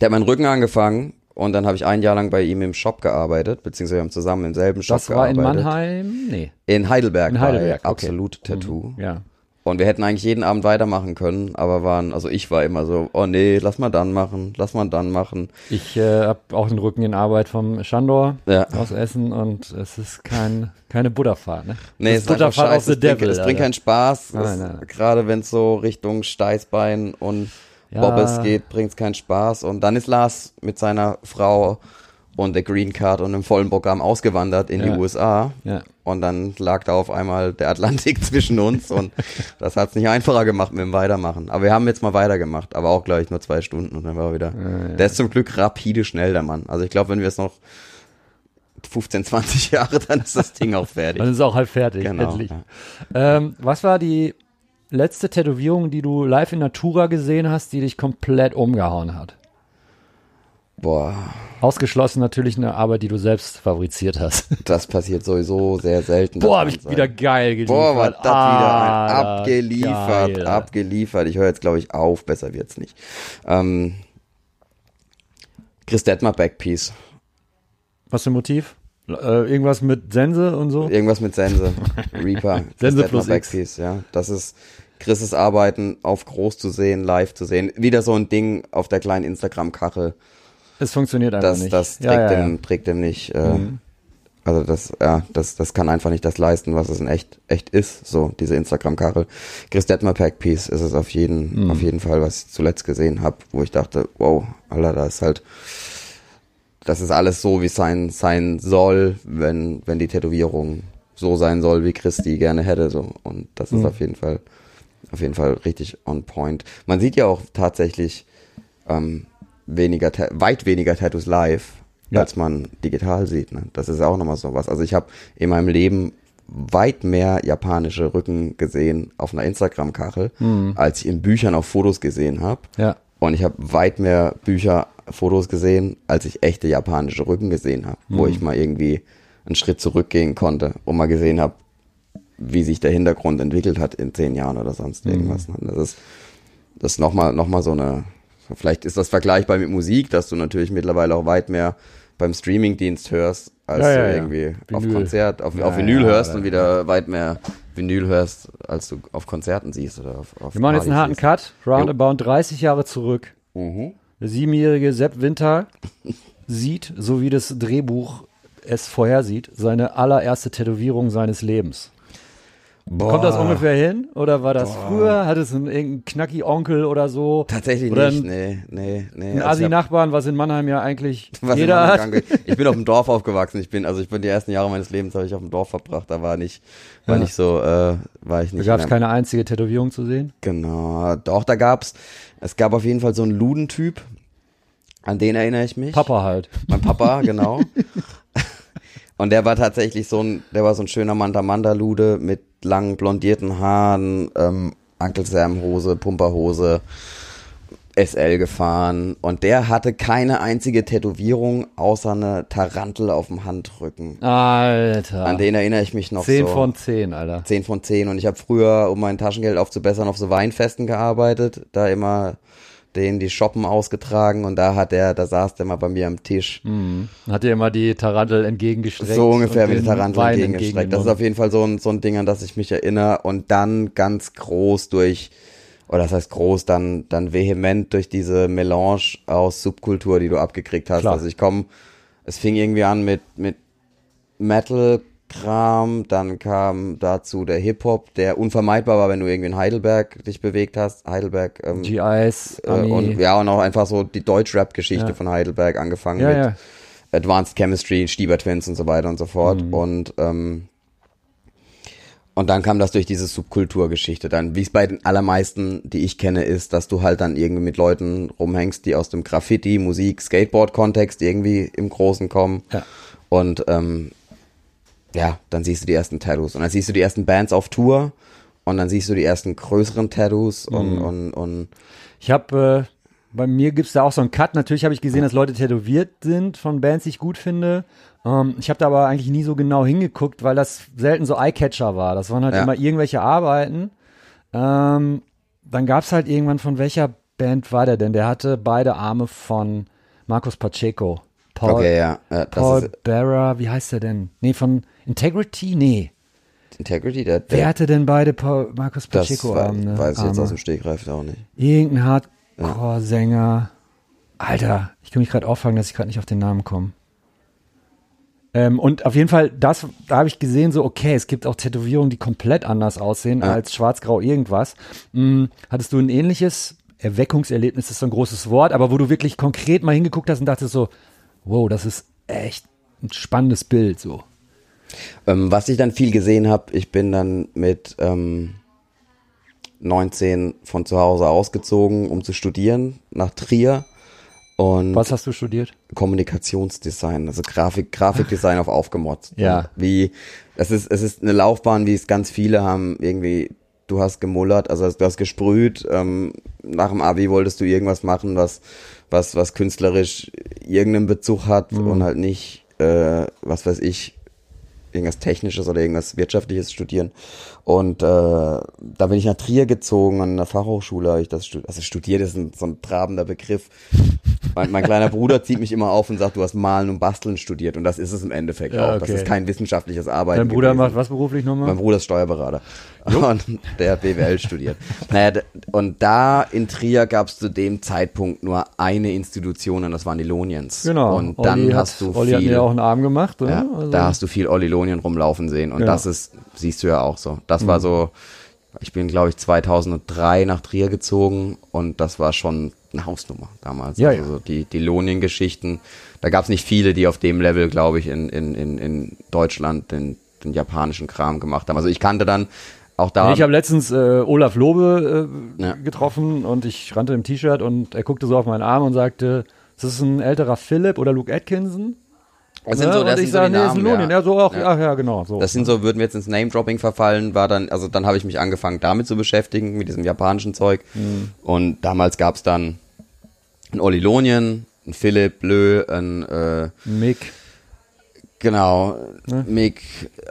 der hat meinen Rücken angefangen Und dann habe ich ein Jahr lang bei ihm im Shop gearbeitet, beziehungsweise wir haben zusammen im selben Shop Das war in gearbeitet. Mannheim? Nee. In Heidelberg. In Heidelberg, Bei okay. Absolut Tattoo. Ja. Und wir hätten eigentlich jeden Abend weitermachen können, aber waren, also ich war immer so, oh nee, lass mal dann machen, lass mal dann machen. Ich äh, habe auch den Rücken in Arbeit vom Chandor Ja. aus Essen und es ist kein, keine Butterfahrt. Ne? Nee, es ist Butterfahrt of the es bringt, Devil. es bringt keinen Spaß. Gerade wenn es so Richtung Steißbein und Ja. Bobbes geht, bringt es keinen Spaß. Und dann ist Lars mit seiner Frau und der Green Card und einem vollen Programm ausgewandert in Ja. die USA. Ja. Und dann lag da auf einmal der Atlantik zwischen uns und das hat es nicht einfacher gemacht mit dem Weitermachen. Aber wir haben jetzt mal weitergemacht, aber auch gleich nur zwei Stunden und dann war er wieder. Der ist zum Glück rapide schnell, der Mann. Also ich glaube, wenn wir es noch 15, 20 Jahre, dann ist das Ding auch fertig. Dann ist es auch halb fertig, Genau. endlich. ja. Ähm, was war die letzte Tätowierung, die du live in Natura gesehen hast, die dich komplett umgehauen hat? Boah, Ausgeschlossen natürlich eine Arbeit, die du selbst fabriziert hast. das passiert sowieso sehr selten. Boah, habe ich sagt, wieder geil geliefert. Boah, war das wieder ein Alter, abgeliefert, geil. abgeliefert. Ich höre jetzt, glaube ich, auf, besser wird's nicht. Ähm, Chris Detmer Backpiece. Was für ein Motiv? Äh, irgendwas mit Sense und so? Irgendwas mit Sense. Reaper. Chris Sense Detmer plus X. Backpiece, ja. Das ist Chris' Arbeiten auf groß zu sehen, live zu sehen. Wieder so ein Ding auf der kleinen Instagram-Kachel. Es funktioniert einfach Das, nicht. das trägt, ja, ja. Dem, trägt dem nicht. Äh, Also das, ja, das, das kann einfach nicht das leisten, was es in echt, echt ist. So diese Instagram-Kachel. Chris Detmer Packpiece ist es auf jeden, Mhm. auf jeden Fall, was ich zuletzt gesehen habe, wo ich dachte, wow, Alter, da ist halt, das ist alles so, wie es sein, sein soll, wenn, wenn die Tätowierung so sein soll, wie Chris die gerne hätte. So. Und das Mhm. ist auf jeden Fall, auf jeden Fall richtig on point. Man sieht ja auch tatsächlich ähm, weniger, weit weniger Tattoos live, Ja. als man digital sieht. Ne? Das ist auch nochmal so was. Also ich habe in meinem Leben weit mehr japanische Rücken gesehen auf einer Instagram-Kachel, als ich in Büchern auf Fotos gesehen habe. Ja. Und ich habe weit mehr Bücher, Fotos gesehen, als ich echte japanische Rücken gesehen habe, wo ich mal irgendwie einen Schritt zurückgehen konnte und mal gesehen habe, wie sich der Hintergrund entwickelt hat in zehn Jahren oder sonst irgendwas. ne? Das ist, das ist nochmal noch mal so eine, vielleicht ist das vergleichbar mit Musik, dass du natürlich mittlerweile auch weit mehr beim Streamingdienst hörst, als Ja, ja, du ja. irgendwie auf Vinyl. Konzert, auf, Ja, auf Vinyl ja, hörst und wieder weit mehr Vinyl hörst, als du auf Konzerten siehst oder auf, auf Wir machen jetzt einen harten Partys Cut, roundabout 30 Jahre zurück. siehst. Mhm. Der siebenjährige Sepp Winter sieht, so wie das Drehbuch es vorhersieht, seine allererste Tätowierung seines Lebens. Kommt das ungefähr hin? Oder war das früher? Hat es einen irgendeinen knacki Onkel oder so? Tatsächlich Oder nicht, nee, nee, nee. Ein Also Asi-Nachbarn, was in Mannheim ja eigentlich was jeder hat. Ich bin auf dem Dorf aufgewachsen. Ich bin, also ich bin die ersten Jahre meines Lebens habe ich auf dem Dorf verbracht. Da war nicht, war Ja. nicht so, äh, war ich Da nicht. gab es keine einzige Tätowierung zu sehen. Genau. Doch, da gab's, es gab auf jeden Fall so einen Ludentyp. An den erinnere ich mich. Papa halt. Mein Papa, genau. Und der war tatsächlich so ein, der war so ein schöner Manta-Manta-Lude mit langen blondierten Haaren, ähm, Uncle Sam Hose, Pumperhose, SL gefahren. Und der hatte keine einzige Tätowierung außer eine Tarantel auf dem Handrücken. Alter. An den erinnere ich mich noch 10 so. von 10, Alter. 10 von 10 und ich habe früher, um mein Taschengeld aufzubessern, auf so Weinfesten gearbeitet, da immer den die Shoppen ausgetragen und da hat der, da saß der mal bei mir am Tisch. Hat dir immer die Tarantel entgegengestreckt. So ungefähr den der Tarantel Wein entgegengestreckt. Das ist auf jeden Fall so ein, so ein Ding, an das ich mich erinnere und dann ganz groß durch, oder das heißt groß, dann, dann vehement durch diese Melange aus Subkultur, die du abgekriegt hast. Klar. Also ich komme, es fing irgendwie an mit, mit Metal-Kram, dann kam dazu der Hip-Hop, der unvermeidbar war, wenn du irgendwie in Heidelberg dich bewegt hast. Heidelberg, ähm, GIs, äh, und ja, und auch einfach so die Deutsch-Rap-Geschichte Ja. von Heidelberg angefangen ja, mit ja. Advanced Chemistry, Stieber Twins und so weiter und so fort. Mhm. Und ähm, und dann kam das durch diese Subkulturgeschichte. Dann, wie es bei den allermeisten, die ich kenne, ist, dass du halt dann irgendwie mit Leuten rumhängst, die aus dem Graffiti, Musik, Skateboard-Kontext irgendwie im Großen kommen. Ja. Und ähm, ja, dann siehst du die ersten Tattoos. Und dann siehst du die ersten Bands auf Tour. Und dann siehst du die ersten größeren Tattoos. Und, Mhm. und, und Ich habe, äh, bei mir gibt's da auch so einen Cut. Natürlich habe ich gesehen, dass Leute tätowiert sind von Bands, die ich gut finde. Ähm, ich habe da aber eigentlich nie so genau hingeguckt, weil das selten so Eyecatcher war. Das waren halt Ja. immer irgendwelche Arbeiten. Ähm, dann gab's halt irgendwann von welcher Band war der denn? Der hatte beide Arme von Markus Pacheco Paul, okay, ja. Das Paul Bearer, wie heißt der denn? Nee, von Integrity? Nee. Integrity, der, Wer der hatte denn beide Paul, Markus das Pacheco war, Arme? weiß ich jetzt aus dem Stegreif auch nicht. Irgendein Hardcore-Sänger. Alter, ich kann mich gerade auffangen, dass ich gerade nicht auf den Namen komme. Ähm, und auf jeden Fall, das, da habe ich gesehen, so, okay, es gibt auch Tätowierungen, die komplett anders aussehen Ja. als schwarz-grau irgendwas. Hm, hattest du ein ähnliches Erweckungserlebnis, ist so ein großes Wort, aber wo du wirklich konkret mal hingeguckt hast und dachtest so, wow, das ist echt ein spannendes Bild, so. Ähm, was ich dann viel gesehen habe, ich bin dann mit ähm, 19 von zu Hause ausgezogen, um zu studieren, nach Trier. Und Was hast du studiert? Kommunikationsdesign, also Grafik, Grafikdesign auf aufgemotzt. Ja. Wie, es ist, es ist eine Laufbahn, wie es ganz viele haben, irgendwie, du hast gemullert, also du hast gesprüht, ähm, nach dem Abi wolltest du irgendwas machen, was, was, was künstlerisch irgendeinen Bezug hat und halt nicht, äh, was weiß ich, irgendwas Technisches oder irgendwas Wirtschaftliches studieren. Und äh, da bin ich nach Trier gezogen, an der Fachhochschule habe ich das studiert. Also studiert ist ein, so ein trabender Begriff. Mein, mein kleiner Bruder zieht mich immer auf und sagt, du hast Malen und Basteln studiert. Und das ist es im Endeffekt Ja, auch. Das okay. ist kein wissenschaftliches Arbeiten. Dein Bruder gewesen. macht was beruflich nochmal? Mein Bruder ist Steuerberater. Und der hat BWL studiert. Naja, und da in Trier gab es zu dem Zeitpunkt nur eine Institution und das waren die Loniens. Genau. Und dann Olli hast hat, du Olli hat viel. mir auch einen Arm gemacht. Ja, Also- da hast du viel Olli Lonien rumlaufen sehen und Ja. das ist, siehst du ja auch so. Das Mhm. war so, ich bin glaube ich 2003 nach Trier gezogen und das war schon eine Hausnummer damals. Ja, also ja. die, die Lonien-Geschichten, da gab es nicht viele, die auf dem Level, glaube ich, in, in, in, in Deutschland den, den japanischen Kram gemacht haben. Also ich kannte dann auch da. Ich habe letztens äh, Olaf Lobe äh, Ja. getroffen und ich rannte im T-Shirt und er guckte so auf meinen Arm und sagte, ist das ein älterer Philipp oder Luke Atkinson? Das sind Ne? so, und das ich sind so sage, die nee, ist ein Namen, ja. Ja, so auch, Ja. ja, ja, genau. So. Das sind so, würden wir jetzt ins Name-Dropping verfallen, war dann, also dann habe ich mich angefangen, damit zu beschäftigen, mit diesem japanischen Zeug. Mhm. Und damals gab es dann einen Olli Lonien, einen Philipp Lö, einen, äh, Mick. Genau, Ne? Mick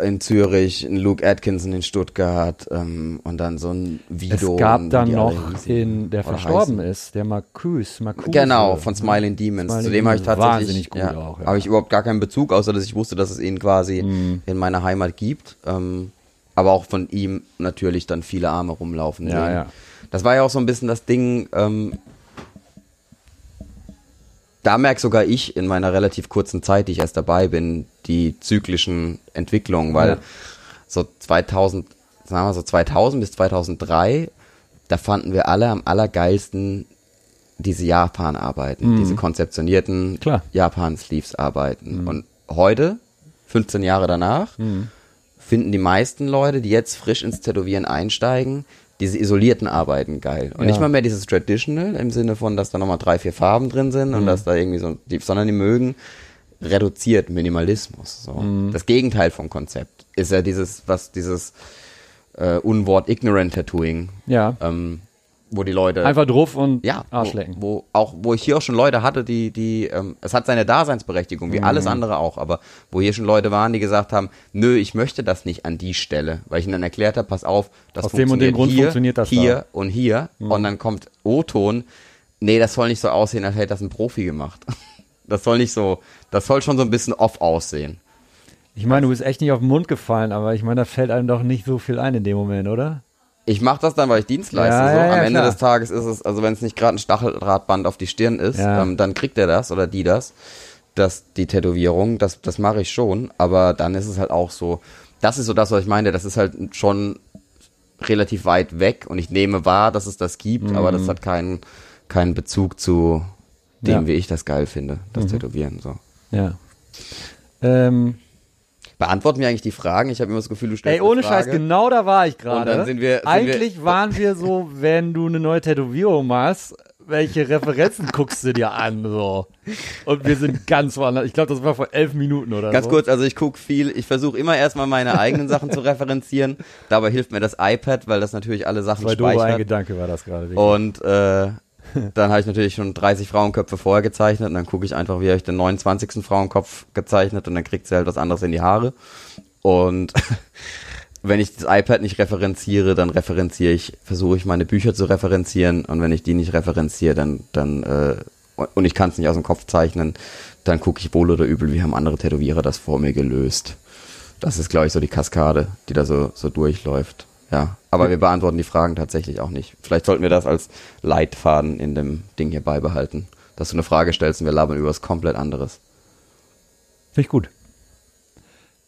in Zürich, Luke Atkinson in Stuttgart ähm, und dann so ein Es Vido. gab wie dann noch den, der verstorben heißen. ist, der Marcus. Marcuse. Genau, von Smiling Demons. Smiling Zu dem habe ich tatsächlich, ja, ja. habe ich überhaupt gar keinen Bezug, außer dass ich wusste, dass es ihn quasi Mhm. in meiner Heimat gibt. Ähm, aber auch von ihm natürlich dann viele Arme rumlaufen Ja, sehen. ja. Das war ja auch so ein bisschen das Ding, ähm, da merke sogar ich in meiner relativ kurzen Zeit, die ich erst dabei bin, die zyklischen Entwicklungen, weil Ja. so 2000, sagen wir so 2000 bis 2003, da fanden wir alle am allergeilsten diese Japan-Arbeiten, diese konzeptionierten Mhm. Klar. Mhm. Japan-Sleeves-Arbeiten. Und heute, 15 Jahre danach, finden die meisten Leute, die jetzt frisch ins Tätowieren einsteigen, diese isolierten Arbeiten geil. Und Ja. nicht mal mehr dieses Traditional im Sinne von, dass da nochmal drei, vier Farben drin sind Mhm. und dass da irgendwie so, die, sondern die mögen reduziert Minimalismus. So. Mhm. Das Gegenteil vom Konzept ist ja dieses, was dieses äh, Unwort Ignorant Tattooing, Ja. ähm, wo die Leute Einfach drauf und ja, Arsch wo, lecken. wo auch wo ich hier auch schon Leute hatte, die die ähm, es hat seine Daseinsberechtigung Mhm. wie alles andere auch, aber wo hier schon Leute waren, die gesagt haben, nö, ich möchte das nicht an die Stelle, weil ich ihnen dann erklärt habe, pass auf, das Aus dem und dem funktioniert Grund hier, funktioniert das hier da. Mhm. und hier und dann kommt O-Ton, nee, das soll nicht so aussehen, als hätte das ein Profi gemacht. Das soll nicht so, das soll schon so ein bisschen off aussehen. Ich meine, du bist echt nicht auf den Mund gefallen, aber ich meine, da fällt einem doch nicht so viel ein in dem Moment, oder? Ich mache das dann, weil ich Dienst leiste. Ja, so. ja, Am ja, Ende klar. des Tages ist es, also wenn es nicht gerade ein Stacheldrahtband auf die Stirn ist, ähm, dann kriegt er das oder die das, das die Tätowierung. Das, das mache ich schon. Aber dann ist es halt auch so. Das ist so das, was ich meine. Das ist halt schon relativ weit weg und ich nehme wahr, dass es das gibt, aber das hat keinen keinen Bezug zu dem, Mhm. Wie ich das geil finde, das Tätowieren. So. Ja. Ähm, Beantworten wir eigentlich die Fragen? Ich habe immer das Gefühl, du stellst ey, ohne. Scheiß, genau da war ich gerade. Und dann sind wir- sind Eigentlich waren wir so, wenn du eine neue Tätowierung machst, welche Referenzen guckst du dir an, so. Und wir sind ganz woanders. Ich glaube, das war vor elf Minuten oder Ganz so. kurz, also ich gucke viel, ich versuche immer erstmal meine eigenen Sachen zu referenzieren. Dabei hilft mir das iPad, weil das natürlich alle Sachen doofe ein speichert. Gedanke war das gerade. Und äh, dann habe ich natürlich schon 30 Frauenköpfe vorher gezeichnet und dann gucke ich einfach, wie habe ich den 29. Frauenkopf gezeichnet und dann kriegt sie halt was anderes in die Haare. Und wenn ich das iPad nicht referenziere, dann referenziere ich, versuche ich meine Bücher zu referenzieren und wenn ich die nicht referenziere, dann, dann äh, und ich kann es nicht aus dem Kopf zeichnen, dann gucke ich wohl oder übel, wie haben andere Tätowierer das vor mir gelöst. Das ist, glaube ich, so die Kaskade, die da so, so durchläuft. Ja, aber wir beantworten die Fragen tatsächlich auch nicht. Vielleicht sollten wir das als Leitfaden in dem Ding hier beibehalten. Dass du eine Frage stellst und wir labern über was komplett anderes. Finde ich gut.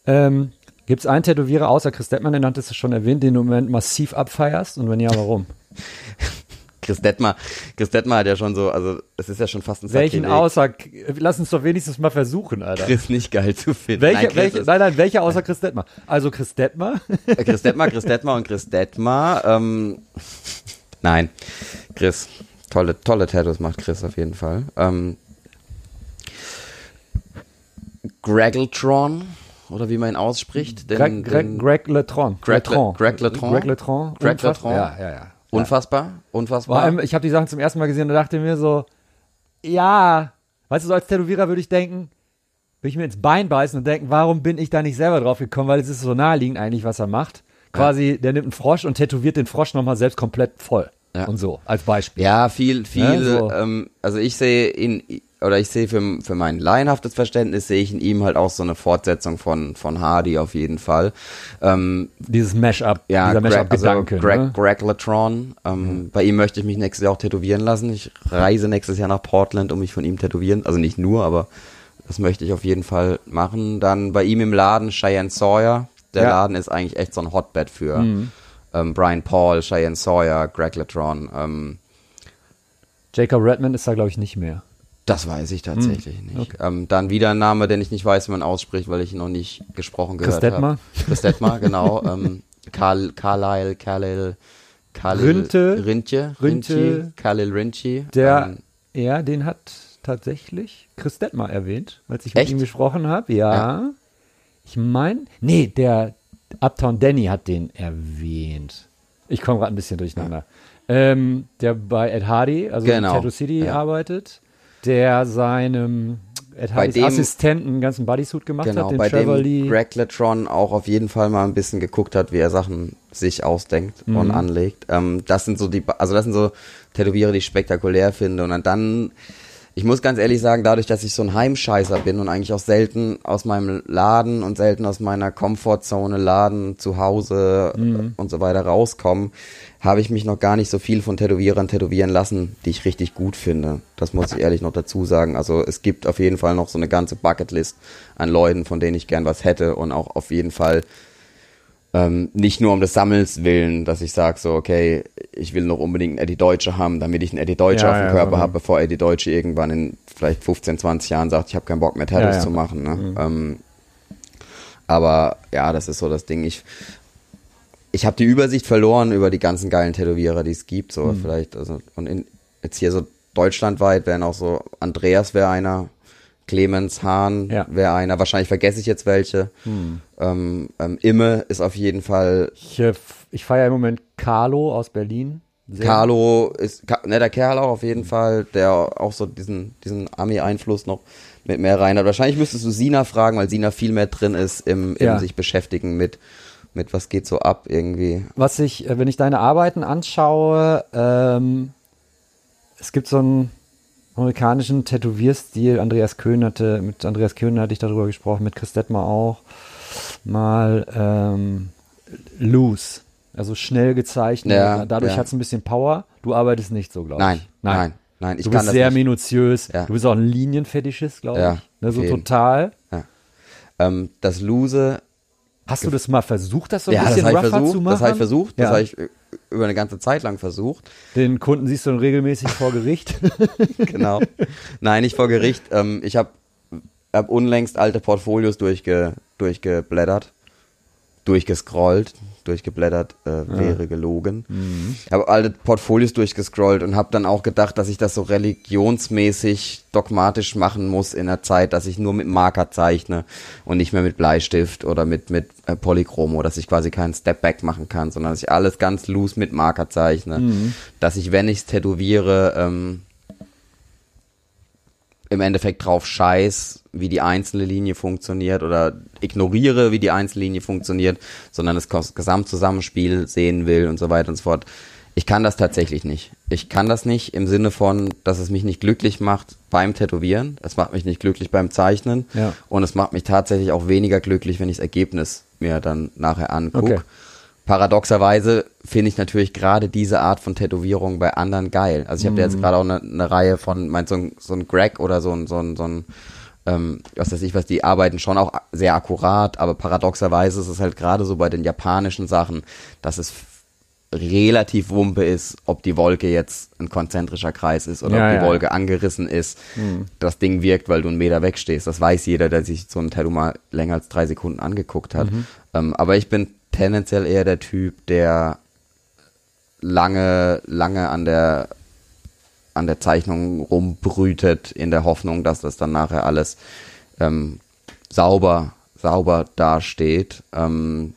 Ähm, Gibt es einen Tätowierer außer Chris Dettmann, den hattest du schon erwähnt, den du im Moment massiv abfeierst? Und wenn ja, warum? Chris Detmar, Chris Detmar hat ja schon so, also es ist ja schon fast ein Welchen außer, lass uns doch wenigstens mal versuchen, Alter. Chris nicht geil zu finden. welche, nein, welche, nein, nein, welcher außer Chris Detmar? Also Chris Detmar, Äh, Chris Detmar, Chris Detmar und Chris Detmar. Ähm, nein, Chris. Tolle, tolle Tattoos macht Chris auf jeden Fall. Ähm, Greggletron, oder wie man ihn ausspricht. Den, Greg, Greg, Greg Letron. Greg Le- Letron. Greg Letron? Greg Letron. Greg. Letron? Ja, ja, ja. Unfassbar, Vor unfassbar. allem, ich habe die Sachen zum ersten Mal gesehen und dachte mir so, ja, weißt du, so als Tätowierer würde ich denken, würde ich mir ins Bein beißen und denken, warum bin ich da nicht selber drauf gekommen, weil es ist so naheliegend eigentlich, was er macht. Quasi, der nimmt einen Frosch und tätowiert den Frosch nochmal selbst komplett voll. Ja. Und so, als Beispiel. Ja, viel, viel. Ja, so. ähm, also ich sehe in, oder ich sehe für, für mein laienhaftes Verständnis, sehe ich in ihm halt auch so eine Fortsetzung von, von Hardy auf jeden Fall. Ähm, Dieses Mash-up, ja, dieser Greg, also Mash-up-Gedanke. Greg, ne? Greg Latron. Ähm, Bei ihm möchte ich mich nächstes Jahr auch tätowieren lassen. Ich reise nächstes Jahr nach Portland, um mich von ihm tätowieren. Also nicht nur, aber das möchte ich auf jeden Fall machen. Dann bei ihm im Laden Cheyenne Sawyer. Der Ja. Laden ist eigentlich echt so ein Hotbed für ähm, Brian Paul, Cheyenne Sawyer, Greg Latron. Ähm, Jacob Redman ist da, glaube ich, nicht mehr. Das weiß ich tatsächlich Hm, nicht. Ähm, dann wieder ein Name, den ich nicht weiß, wie man ausspricht, weil ich ihn noch nicht gesprochen Chris gehört habe. Detmar, genau. ähm, Karl, Carlyle, Khalil, Khalil Rinte. Rintje, Rinte. Khalil Rinci. Der, ähm, ja, den hat tatsächlich Chris Detmar erwähnt, als ich mit Echt? ihm gesprochen habe. Ja. Ich meine, nee, der Uptown Danny hat den erwähnt. Ich komme gerade ein bisschen durcheinander. Ähm, der bei Ed Hardy, also Genau, in Tattoo City ja. arbeitet, der seinem Ed Bei Hardys dem- Assistenten einen ganzen Bodysuit gemacht genau, hat, den bei Trevor dem Lee. Greg Latron auch auf jeden Fall mal ein bisschen geguckt hat, wie er Sachen sich ausdenkt Mhm. und anlegt. Ähm, das sind so die, also das sind so Tätowiere, die ich spektakulär finde. Und dann, ich muss ganz ehrlich sagen, dadurch, dass ich so ein Heimscheißer bin und eigentlich auch selten aus meinem Laden und selten aus meiner Komfortzone, Laden, zu Hause Mhm. und so weiter rauskomme, habe ich mich noch gar nicht so viel von Tätowierern tätowieren lassen, die ich richtig gut finde. Das muss ich ehrlich noch dazu sagen. Also es gibt auf jeden Fall noch so eine ganze Bucketlist an Leuten, von denen ich gern was hätte und auch auf jeden Fall ähm, nicht nur um des Sammels willen, dass ich sage so, okay, ich will noch unbedingt einen Eddie Deutsche haben, damit ich einen Eddie Deutsche Ja, auf dem ja, Körper ja. habe, bevor Eddie Deutsche irgendwann in vielleicht 15, 20 Jahren sagt, ich habe keinen Bock mehr Tattoos Ja, ja. zu machen. Ne? Ähm, aber ja, das ist so das Ding. Ich, ich habe die Übersicht verloren über die ganzen geilen Tätowierer, die es gibt. So Mhm. vielleicht, also und in, jetzt hier so deutschlandweit wären auch so, Andreas wäre einer, Clemens Hahn Ja. wäre einer, wahrscheinlich vergesse ich jetzt welche. Ähm, ähm, Imme ist auf jeden Fall, Ich, äh, ich feiere im Moment Carlo aus Berlin. Sehr. Carlo ist, netter Kerl auch auf jeden Fall, der auch so diesen, diesen Ami-Einfluss noch mit mehr rein hat. Wahrscheinlich müsstest du Sina fragen, weil Sina viel mehr drin ist im, im Ja. sich beschäftigen mit, mit was geht so ab irgendwie. was ich, äh, wenn ich deine Arbeiten anschaue, ähm, es gibt so einen amerikanischen Tätowierstil. Andreas Köhn hatte, mit Andreas Köhn hatte ich darüber gesprochen, mit Chris Detmer auch. Mal ähm, loose, also schnell gezeichnet. Ja, Dadurch ja. hat es ein bisschen Power. Du arbeitest nicht so, glaube Nein, ich. nein, nein, ich du kann bist das sehr nicht. minutiös. Ja. Du bist auch ein Linienfetischist, glaube Ja, ich. Ne, so jeden. total. Ähm, das Lose, Hast du das mal versucht, das so ein ja, bisschen rougher versucht, zu machen? das habe ich versucht, das Ja. habe ich äh, über eine ganze Zeit lang versucht. Den Kunden siehst du dann regelmäßig vor Gericht. genau. Nein, nicht vor Gericht. Ähm, ich habe hab unlängst alte Portfolios durchge, durchgeblättert, durchgescrollt, durchgeblättert äh, wäre gelogen. Ich habe alte Portfolios durchgescrollt und habe dann auch gedacht, dass ich das so religionsmäßig dogmatisch machen muss in der Zeit, dass ich nur mit Marker zeichne und nicht mehr mit Bleistift oder mit mit äh, Polychromo, dass ich quasi keinen Step Back machen kann, sondern dass ich alles ganz loose mit Marker zeichne, dass ich, wenn ich es tätowiere, ähm, im Endeffekt drauf scheiß, wie die einzelne Linie funktioniert oder ignoriere, wie die einzelne Linie funktioniert, sondern das Gesamtzusammenspiel sehen will und so weiter und so fort. Ich kann das tatsächlich nicht. Ich kann das nicht im Sinne von, dass es mich nicht glücklich macht beim Tätowieren. Es macht mich nicht glücklich beim Zeichnen. Ja. Und es macht mich tatsächlich auch weniger glücklich, wenn ich das Ergebnis mir dann nachher angucke. Okay. Paradoxerweise finde ich natürlich gerade diese Art von Tätowierung bei anderen geil. Also ich habe da Mhm. jetzt gerade auch eine, eine Reihe von, mein, so ein, so ein Greg oder so ein, so ein, so ein ähm, was weiß ich was, die arbeiten schon auch sehr akkurat, aber paradoxerweise ist es halt gerade so bei den japanischen Sachen, dass es relativ wumpe ist, ob die Wolke jetzt ein konzentrischer Kreis ist oder Ja, ob die ja. Wolke angerissen ist. Das Ding wirkt, weil du einen Meter wegstehst. Das weiß jeder, der sich so ein Tattoo mal länger als drei Sekunden angeguckt hat. Ähm, aber ich bin tendenziell eher der Typ, der lange, lange an der an der Zeichnung rumbrütet, in der Hoffnung, dass das dann nachher alles ähm, sauber, sauber dasteht. Ähm,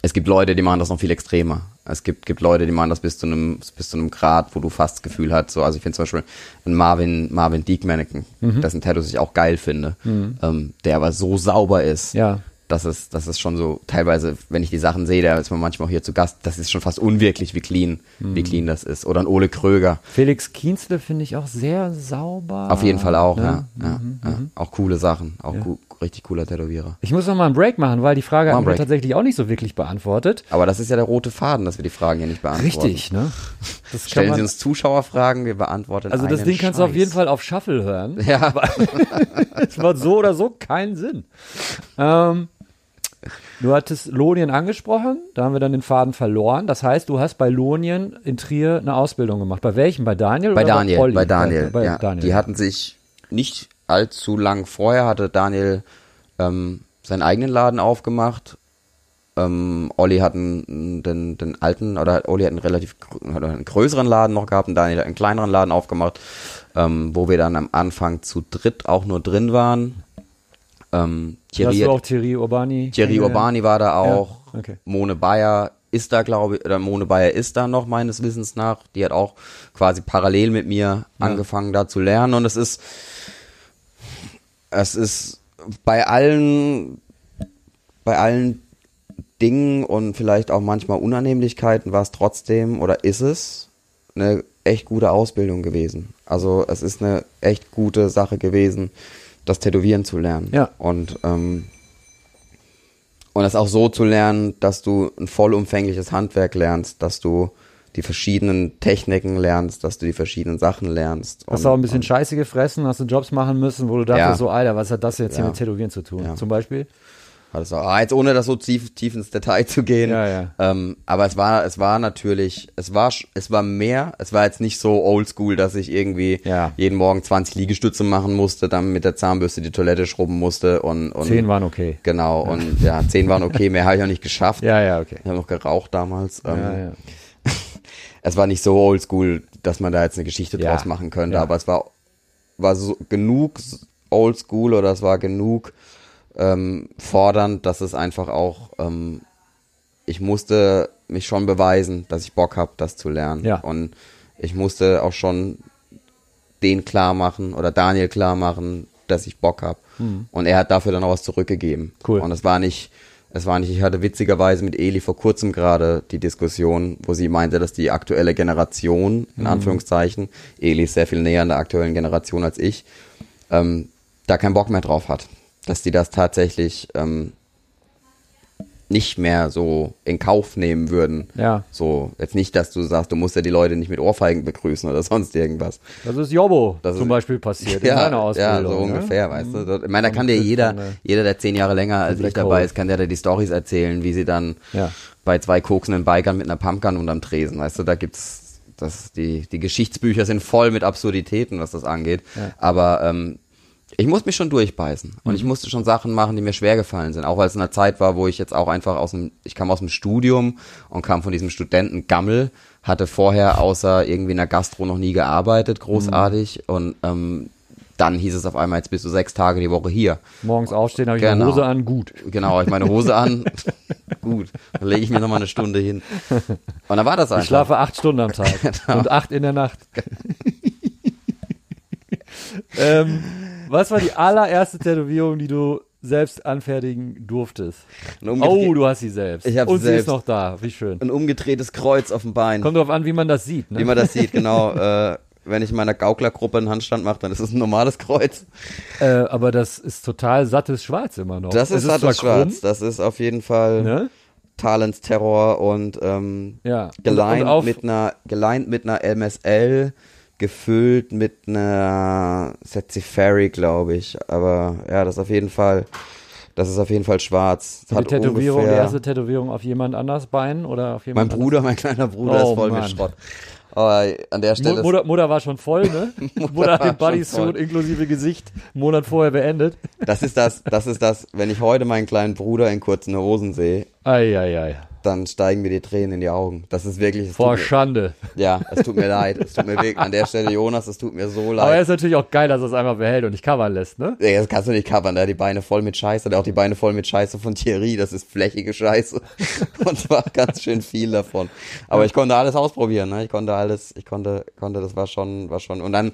es gibt Leute, die machen das noch viel extremer. Es gibt, gibt Leute, die machen das bis zu einem, bis zu einem Grad, wo du fast das Gefühl hast, so, also ich finde zum Beispiel einen Marvin, Marvin Deek Mannequin, dessen Tattoos ich auch geil finde, ähm, der aber so sauber ist, Ja. Das ist, das ist schon so, teilweise, wenn ich die Sachen sehe, da ist man manchmal auch hier zu Gast, das ist schon fast unwirklich, wie clean, wie clean das ist. Oder ein Ole Kröger. Felix Kienzle finde ich auch sehr sauber. Auf jeden Fall auch, Ne? ja. ja, ja. Auch coole Sachen. Auch gu richtig cooler Tätowierer. Ich muss noch mal einen Break machen, weil die Frage haben wir tatsächlich auch nicht so wirklich beantwortet. Aber das ist ja der rote Faden, dass wir die Fragen hier nicht beantworten. Richtig, ne? Stellen Sie uns Zuschauerfragen, wir beantworten also das Ding kannst du auf jeden Fall auf Shuffle hören. Ja, Es macht so oder so keinen Sinn. Ähm, du hattest Lonien angesprochen, da haben wir dann den Faden verloren. Das heißt, du hast bei Lonien in Trier eine Ausbildung gemacht. Bei welchem? Bei Daniel? bei oder Daniel, Olli? bei Daniel. Bei, bei ja. Daniel. Die hatten sich nicht allzu lang vorher, hatte Daniel ähm, seinen eigenen Laden aufgemacht. Ähm, Olli hat einen, den, den alten, oder Olli hat einen relativ hat einen größeren Laden noch gehabt und Daniel hat einen kleineren Laden aufgemacht, ähm, wo wir dann am Anfang zu dritt auch nur drin waren. Ähm, Thierry, du auch Thierry Urbani? Thierry? Urbani war da auch. Ja, okay. Mone Bayer ist da, glaube ich, oder Mone Bayer ist da noch meines Wissens nach. Die hat auch quasi parallel mit mir angefangen da zu lernen und es ist, es ist bei allen, bei allen Dingen und vielleicht auch manchmal Unannehmlichkeiten war es trotzdem oder ist es eine echt gute Ausbildung gewesen. Also es ist eine echt gute Sache gewesen, das Tätowieren zu lernen. Ja. Und ähm, und das auch so zu lernen, dass du ein vollumfängliches Handwerk lernst, dass du die verschiedenen Techniken lernst, dass du die verschiedenen Sachen lernst. Hast du auch ein bisschen Scheiße gefressen, hast du Jobs machen müssen, wo du dachtest, Ja. so, Alter, was hat das jetzt hier Ja. mit Tätowieren zu tun? Ja. Zum Beispiel? Auch, ah, jetzt ohne das so tief, tief ins Detail zu gehen. Ja, ja. Ähm, aber es war, es war natürlich, es war, es war mehr, es war jetzt nicht so oldschool, dass ich irgendwie Ja. jeden Morgen 20 Liegestütze machen musste, dann mit der Zahnbürste die Toilette schrubben musste und, und Zehn waren okay. Genau, und ja, zehn waren okay, mehr habe ich auch nicht geschafft. Ja, ja, okay. Ich habe noch geraucht damals. Ähm, Ja, ja. es war nicht so oldschool, dass man da jetzt eine Geschichte draus machen könnte, aber es war, war so genug oldschool oder es war genug ähm, fordernd, dass es einfach auch, ähm, ich musste mich schon beweisen, dass ich Bock habe, das zu lernen. Ja. Und ich musste auch schon den klar machen oder Daniel klar machen, dass ich Bock habe. Und er hat dafür dann auch was zurückgegeben. Cool. Und es war nicht, es war nicht, ich hatte witzigerweise mit Eli vor kurzem gerade die Diskussion, wo sie meinte, dass die aktuelle Generation, in Anführungszeichen, Eli ist sehr viel näher an der aktuellen Generation als ich, ähm, da keinen Bock mehr drauf hat. Dass die das tatsächlich ähm, nicht mehr so in Kauf nehmen würden. Ja. So, jetzt nicht, dass du sagst, du musst ja die Leute nicht mit Ohrfeigen begrüßen oder sonst irgendwas. Das ist Jobbo Das zum ist- Beispiel passiert in seiner Ausbildung. ja, so ne? ungefähr, weißt du. Ich meine, da kann dir jeder, der- jeder, der zehn Jahre länger als ich dabei ist, kann der da die Stories erzählen, wie sie dann Ja. bei zwei koksenden Bikern mit einer Pumpgun unterm Tresen, weißt du, da gibt's, das, die, die Geschichtsbücher sind voll mit Absurditäten, was das angeht. Aber ähm, ich musste mich schon durchbeißen. Und Mhm. ich musste schon Sachen machen, die mir schwer gefallen sind. Auch weil es in einer Zeit war, wo ich jetzt auch einfach aus dem, ich kam aus dem Studium und kam von diesem Studenten Gammel, hatte vorher außer irgendwie in der Gastro noch nie gearbeitet, großartig. Mhm. Und ähm, dann hieß es auf einmal, jetzt bist du sechs Tage die Woche hier. Morgens aufstehen, habe ich Genau. Hose an, gut. Genau, hab ich meine Hose an. Gut, dann lege ich mir nochmal eine Stunde hin. Und dann war das einfach. Ich schlafe acht Stunden am Tag Genau. und acht in der Nacht. ähm, was war die allererste Tätowierung, die du selbst anfertigen durftest. Oh, du hast sie selbst. Ich hab Und sie sie ist selbst. noch da. Wie schön. ein umgedrehtes Kreuz auf dem Bein. Kommt drauf an, wie man das sieht. Ne? Wie man das sieht, genau. äh, wenn ich in meiner Gauklergruppe einen Handstand mache, dann ist es ein normales Kreuz. äh, aber das ist total sattes Schwarz immer noch. Das ist, zwar sattes Schwarz. krumm, Das ist auf jeden Fall Ne? Talentsterror und ähm, Ja. Geleint und mit einer geleint mit einer MSL, gefüllt mit einer Ferry, glaube ich. Aber ja, das ist auf jeden Fall, das ist auf jeden Fall schwarz. Die Hat Tätowierung, die ungefähr- erste Tätowierung auf jemand anders Bein oder auf jemand Mein Bruder, mein kleiner Bruder Oh, ist voll Mann. mit Schrott. Aber an der Stelle Mu- Mutter, Mutter war schon voll, ne? Mutter hat war den Bodysuit inklusive Gesicht einen Monat vorher beendet. Das ist das, das ist das, wenn ich heute meinen kleinen Bruder in kurzen Hosen sehe, Eieiei. Dann steigen mir die Tränen in die Augen. Das ist wirklich, Vor tut mir, Schande. ja, es tut mir leid. Es tut mir wirklich, an der Stelle, Jonas, es tut mir so Aber er leid. ist natürlich auch geil, dass er es einfach behält und nicht covern lässt, ne? Ey, das kannst du nicht covern, der hat die Beine voll mit Scheiße, hat auch die Beine voll mit Scheiße von Thierry, das ist flächige Scheiße. Und zwar ganz schön viel davon. Aber ich konnte alles ausprobieren, ne? Ich konnte alles, ich konnte, konnte, das war schon, war schon, und dann,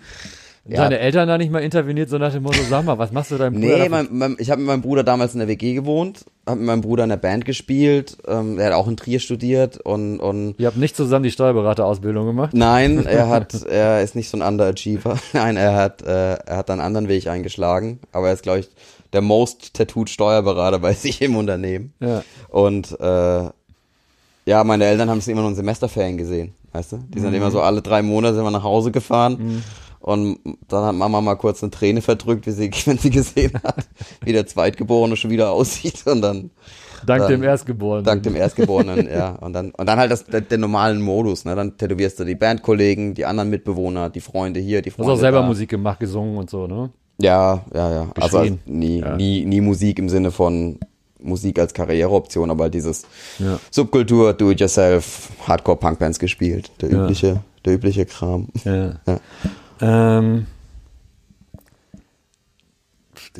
ja, Seine Eltern da nicht mal interveniert, so nach dem Motto, sag mal, was machst du deinem Bruder? Nee, mein, mein, ich habe mit meinem Bruder damals in der WG gewohnt, habe mit meinem Bruder in der Band gespielt, ähm, er hat auch in Trier studiert und, und Ihr habt nicht zusammen die Steuerberaterausbildung gemacht? nein, er hat, er ist nicht so ein Underachiever. Nein, er hat, äh, er hat einen anderen Weg eingeschlagen, aber er ist, glaube ich, der most tattooed Steuerberater bei sich im Unternehmen. Ja. Und äh, ja, meine Eltern haben es immer nur in Semesterferien gesehen, weißt du? Die sind immer so alle drei Monate immer nach Hause gefahren. Und dann hat Mama mal kurz eine Träne verdrückt, wie sie, wenn sie gesehen hat, wie der Zweitgeborene schon wieder aussieht. Und dann Dank Dann- dem Erstgeborenen. dank dem Erstgeborenen, ja. Und dann, und dann halt das, der, der normalen Modus, ne? Dann tätowierst du die Bandkollegen, die anderen Mitbewohner, die Freunde hier, die Du Freunde hast auch selber da. Musik gemacht, gesungen und so, ne? Ja, ja, ja. Also Geschrien. nie, Ja. nie, nie Musik im Sinne von Musik als Karriereoption, aber halt dieses Ja. Subkultur, Do-it-yourself, Hardcore-Punkbands gespielt. Der Ja. übliche, der übliche Kram. Ja. Ähm,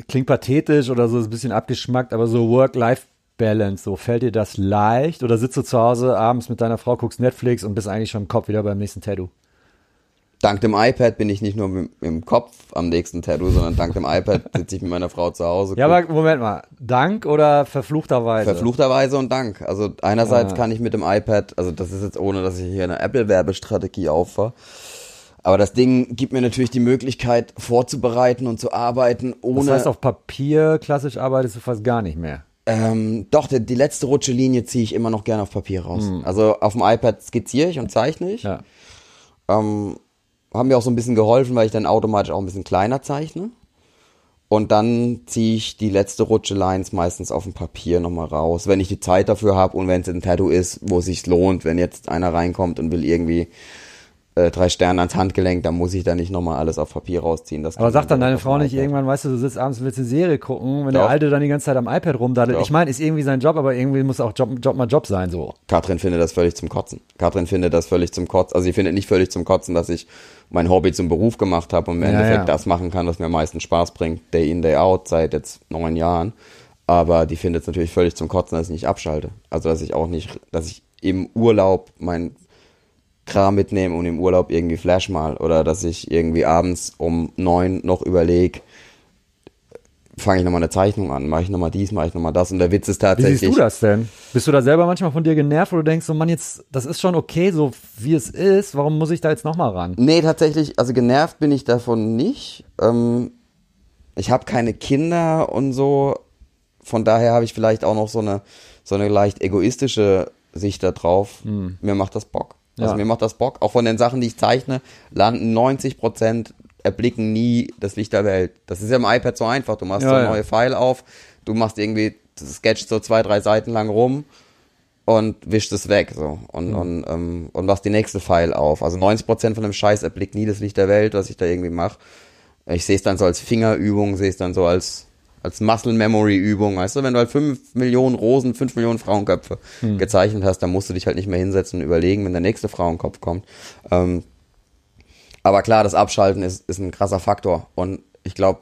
klingt pathetisch oder so, ist ein bisschen abgeschmackt, aber so Work-Life-Balance, so fällt dir das leicht oder sitzt du zu Hause abends mit deiner Frau, guckst Netflix und bist eigentlich schon im Kopf wieder beim nächsten Tattoo? Dank dem iPad bin ich nicht nur mit, im Kopf am nächsten Tattoo, sondern dank dem iPad sitze ich mit meiner Frau zu Hause. Ja, aber Moment mal, Dank oder verfluchterweise? Verfluchterweise und Dank. Also einerseits Ja. kann ich mit dem iPad, also das ist jetzt ohne, dass ich hier eine Apple-Werbestrategie auffahre, aber das Ding gibt mir natürlich die Möglichkeit vorzubereiten und zu arbeiten, ohne... Das heißt, auf Papier klassisch arbeitest du fast gar nicht mehr. Ähm, doch, die, die letzte rutsche Linie ziehe ich immer noch gerne auf Papier raus. Also auf dem iPad skizziere ich und zeichne ich. Ja. Ähm, haben mir auch so ein bisschen geholfen, weil ich dann automatisch auch ein bisschen kleiner zeichne. Und dann ziehe ich die letzte Rutsche Lines meistens auf dem Papier nochmal raus, wenn ich die Zeit dafür habe und wenn es ein Tattoo ist, wo es sich lohnt, wenn jetzt einer reinkommt und will irgendwie äh, drei Sterne ans Handgelenk, dann muss ich da nicht nochmal alles auf Papier rausziehen. Das Aber sagt dann deine Frau nicht irgendwann, weißt du, du sitzt abends und willst eine Serie gucken, wenn der Doch. Alte dann die ganze Zeit am iPad rumdaddelt. Doch. Ich meine, ist irgendwie sein Job, aber irgendwie muss auch Job, Job mal Job sein, so. Katrin findet das völlig zum Kotzen. Katrin findet das völlig zum Kotzen. Also sie findet nicht völlig zum Kotzen, dass ich mein Hobby zum Beruf gemacht habe und im Ja, Endeffekt ja. das machen kann, was mir am meisten Spaß bringt, day in, day out, seit jetzt neun Jahren. Aber die findet es natürlich völlig zum Kotzen, dass ich nicht abschalte. Also dass ich auch nicht, dass ich im Urlaub mein Kram mitnehme und im Urlaub irgendwie flash mal. Oder dass ich irgendwie abends um neun noch überlege, fange ich nochmal eine Zeichnung an, mache ich nochmal dies, mache ich nochmal das. Und der Witz ist Wie tatsächlich. siehst du das denn? Bist du da selber manchmal von dir genervt, wo du denkst, so Mann, jetzt, das ist schon okay, so wie es ist, warum muss ich da jetzt nochmal ran? Nee, tatsächlich, also genervt bin ich davon nicht. Ähm, ich habe keine Kinder und so. Von daher habe ich vielleicht auch noch so eine, so eine leicht egoistische Sicht da drauf. Mir macht das Bock. Also Ja. mir macht das Bock. Auch von den Sachen, die ich zeichne, landen 90 Prozent, erblicken nie das Licht der Welt. Das ist ja im iPad so einfach. Du machst Ja, so ein ja. neue File auf, du machst irgendwie, das sketcht so zwei, drei Seiten lang rum und wischt es weg so und, und, ähm, und machst die nächste File auf. Also 90% von dem Scheiß erblickt nie das Licht der Welt, was ich da irgendwie mache. Ich sehe es dann so als Fingerübung, sehe es dann so als als Muscle Memory Übung, weißt du, wenn du halt fünf Millionen Rosen, fünf Millionen Frauenköpfe gezeichnet hast, dann musst du dich halt nicht mehr hinsetzen und überlegen, wenn der nächste Frauenkopf kommt. Ähm, aber klar, das Abschalten ist, ist ein krasser Faktor. Und ich glaube,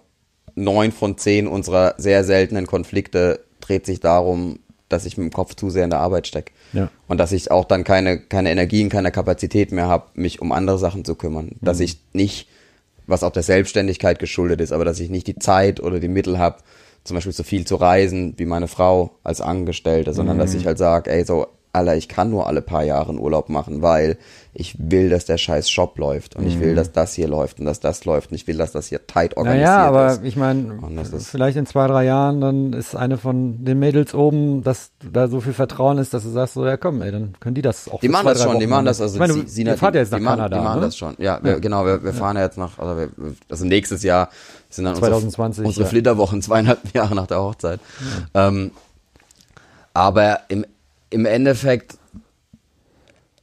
neun von zehn unserer sehr seltenen Konflikte dreht sich darum, dass ich mit dem Kopf zu sehr in der Arbeit stecke. Ja. Und dass ich auch dann keine, keine Energien, keine Kapazität mehr habe, mich um andere Sachen zu kümmern. Dass ich nicht, was auch der Selbstständigkeit geschuldet ist, aber dass ich nicht die Zeit oder die Mittel habe, zum Beispiel so viel zu reisen wie meine Frau als Angestellte, sondern dass ich halt sage, ey, so, Alter, ich kann nur alle paar Jahre einen Urlaub machen, weil ich will, dass der scheiß Shop läuft und ich will, dass das hier läuft und dass das läuft und ich will, dass das hier tight organisiert Naja, aber ist. ich meine, vielleicht in zwei, drei Jahren, dann ist eine von den Mädels oben, dass da so viel Vertrauen ist, dass du sagst, so, ja komm, ey, dann können die das auch Die machen zwei, das schon, die machen das, also ich meine, sie, du, sie ihr fahrt ja jetzt nach die machen, Kanada, Die machen ne? das schon, ja, wir, genau, wir, wir fahren ja jetzt nach, also, wir, also nächstes Jahr sind dann 2020, unsere, unsere ja. Flitterwochen, zweieinhalb Jahre nach der Hochzeit. Ähm, aber im, im Endeffekt,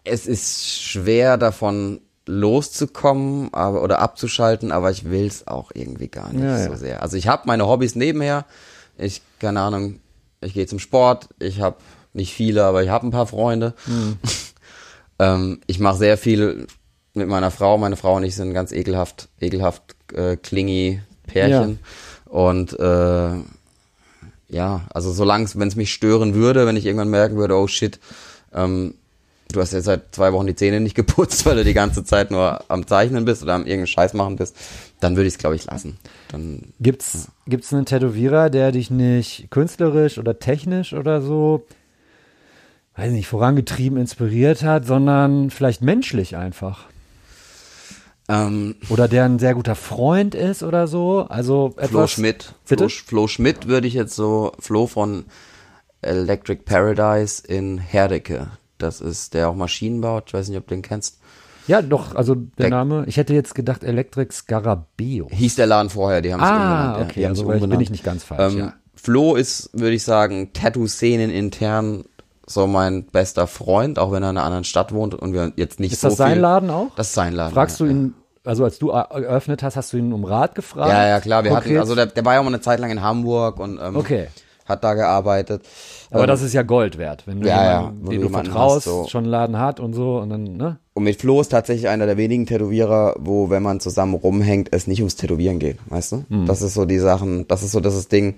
es ist schwer davon loszukommen aber, oder abzuschalten, aber ich will es auch irgendwie gar nicht Ja, so ja. sehr. Also ich habe meine Hobbys nebenher. Ich, keine Ahnung, ich gehe zum Sport. Ich habe nicht viele, aber ich habe ein paar Freunde. Hm. ähm, ich mache sehr viel mit meiner Frau. Meine Frau und ich sind ganz ekelhaft, ekelhaft äh, klingi Pärchen. Und äh, ja, also solange wenn es mich stören würde, wenn ich irgendwann merken würde, oh shit, ähm, du hast jetzt seit zwei Wochen die Zähne nicht geputzt, weil du die ganze Zeit nur am Zeichnen bist oder am irgendeinen Scheiß machen bist, dann würde ich es, glaube ich, lassen. Dann Gibt's, gibt's einen Tätowierer, der dich nicht künstlerisch oder technisch oder so, weiß nicht, vorangetrieben, inspiriert hat, sondern vielleicht menschlich einfach? ähm, Oder der ein sehr guter Freund ist oder so? Also etwas. Flo Schmidt. Bitte? Flo, Flo Schmidt würde ich jetzt so, Flo von Electric Paradise in Herdecke. Das ist der auch Maschinen baut. Ich weiß nicht, ob du den kennst. Ja, doch, also der Der- Name. Ich hätte jetzt gedacht Electric Scarabeo. Hieß der Laden vorher, die haben es Ah, umbenannt. ja. okay, haben's also ich- bin umbenannt. ich nicht ganz falsch, Ähm, ja. Flo ist, würde ich sagen, Tattoo-Szenen intern so mein bester Freund, auch wenn er in einer anderen Stadt wohnt und wir jetzt nicht Ist so das sein viel, Laden auch? Das ist sein Laden. Fragst ja. du ihn, also als du er- eröffnet hast, hast du ihn um Rat gefragt? Ja, ja, klar. Wir hatten, Konkret? also der, der war ja auch mal eine Zeit lang in Hamburg und ähm, Okay. Hat da gearbeitet. Aber Ähm, das ist ja Gold wert, wenn du Ja, ja, jemanden, wenn den du vertraust, hast, so. schon einen Laden hat und so und dann, ne? Und mit Flo ist tatsächlich einer der wenigen Tätowierer, wo, wenn man zusammen rumhängt, es nicht ums Tätowieren geht, weißt du? Mhm. Das ist so die Sachen, das ist so das ist Ding.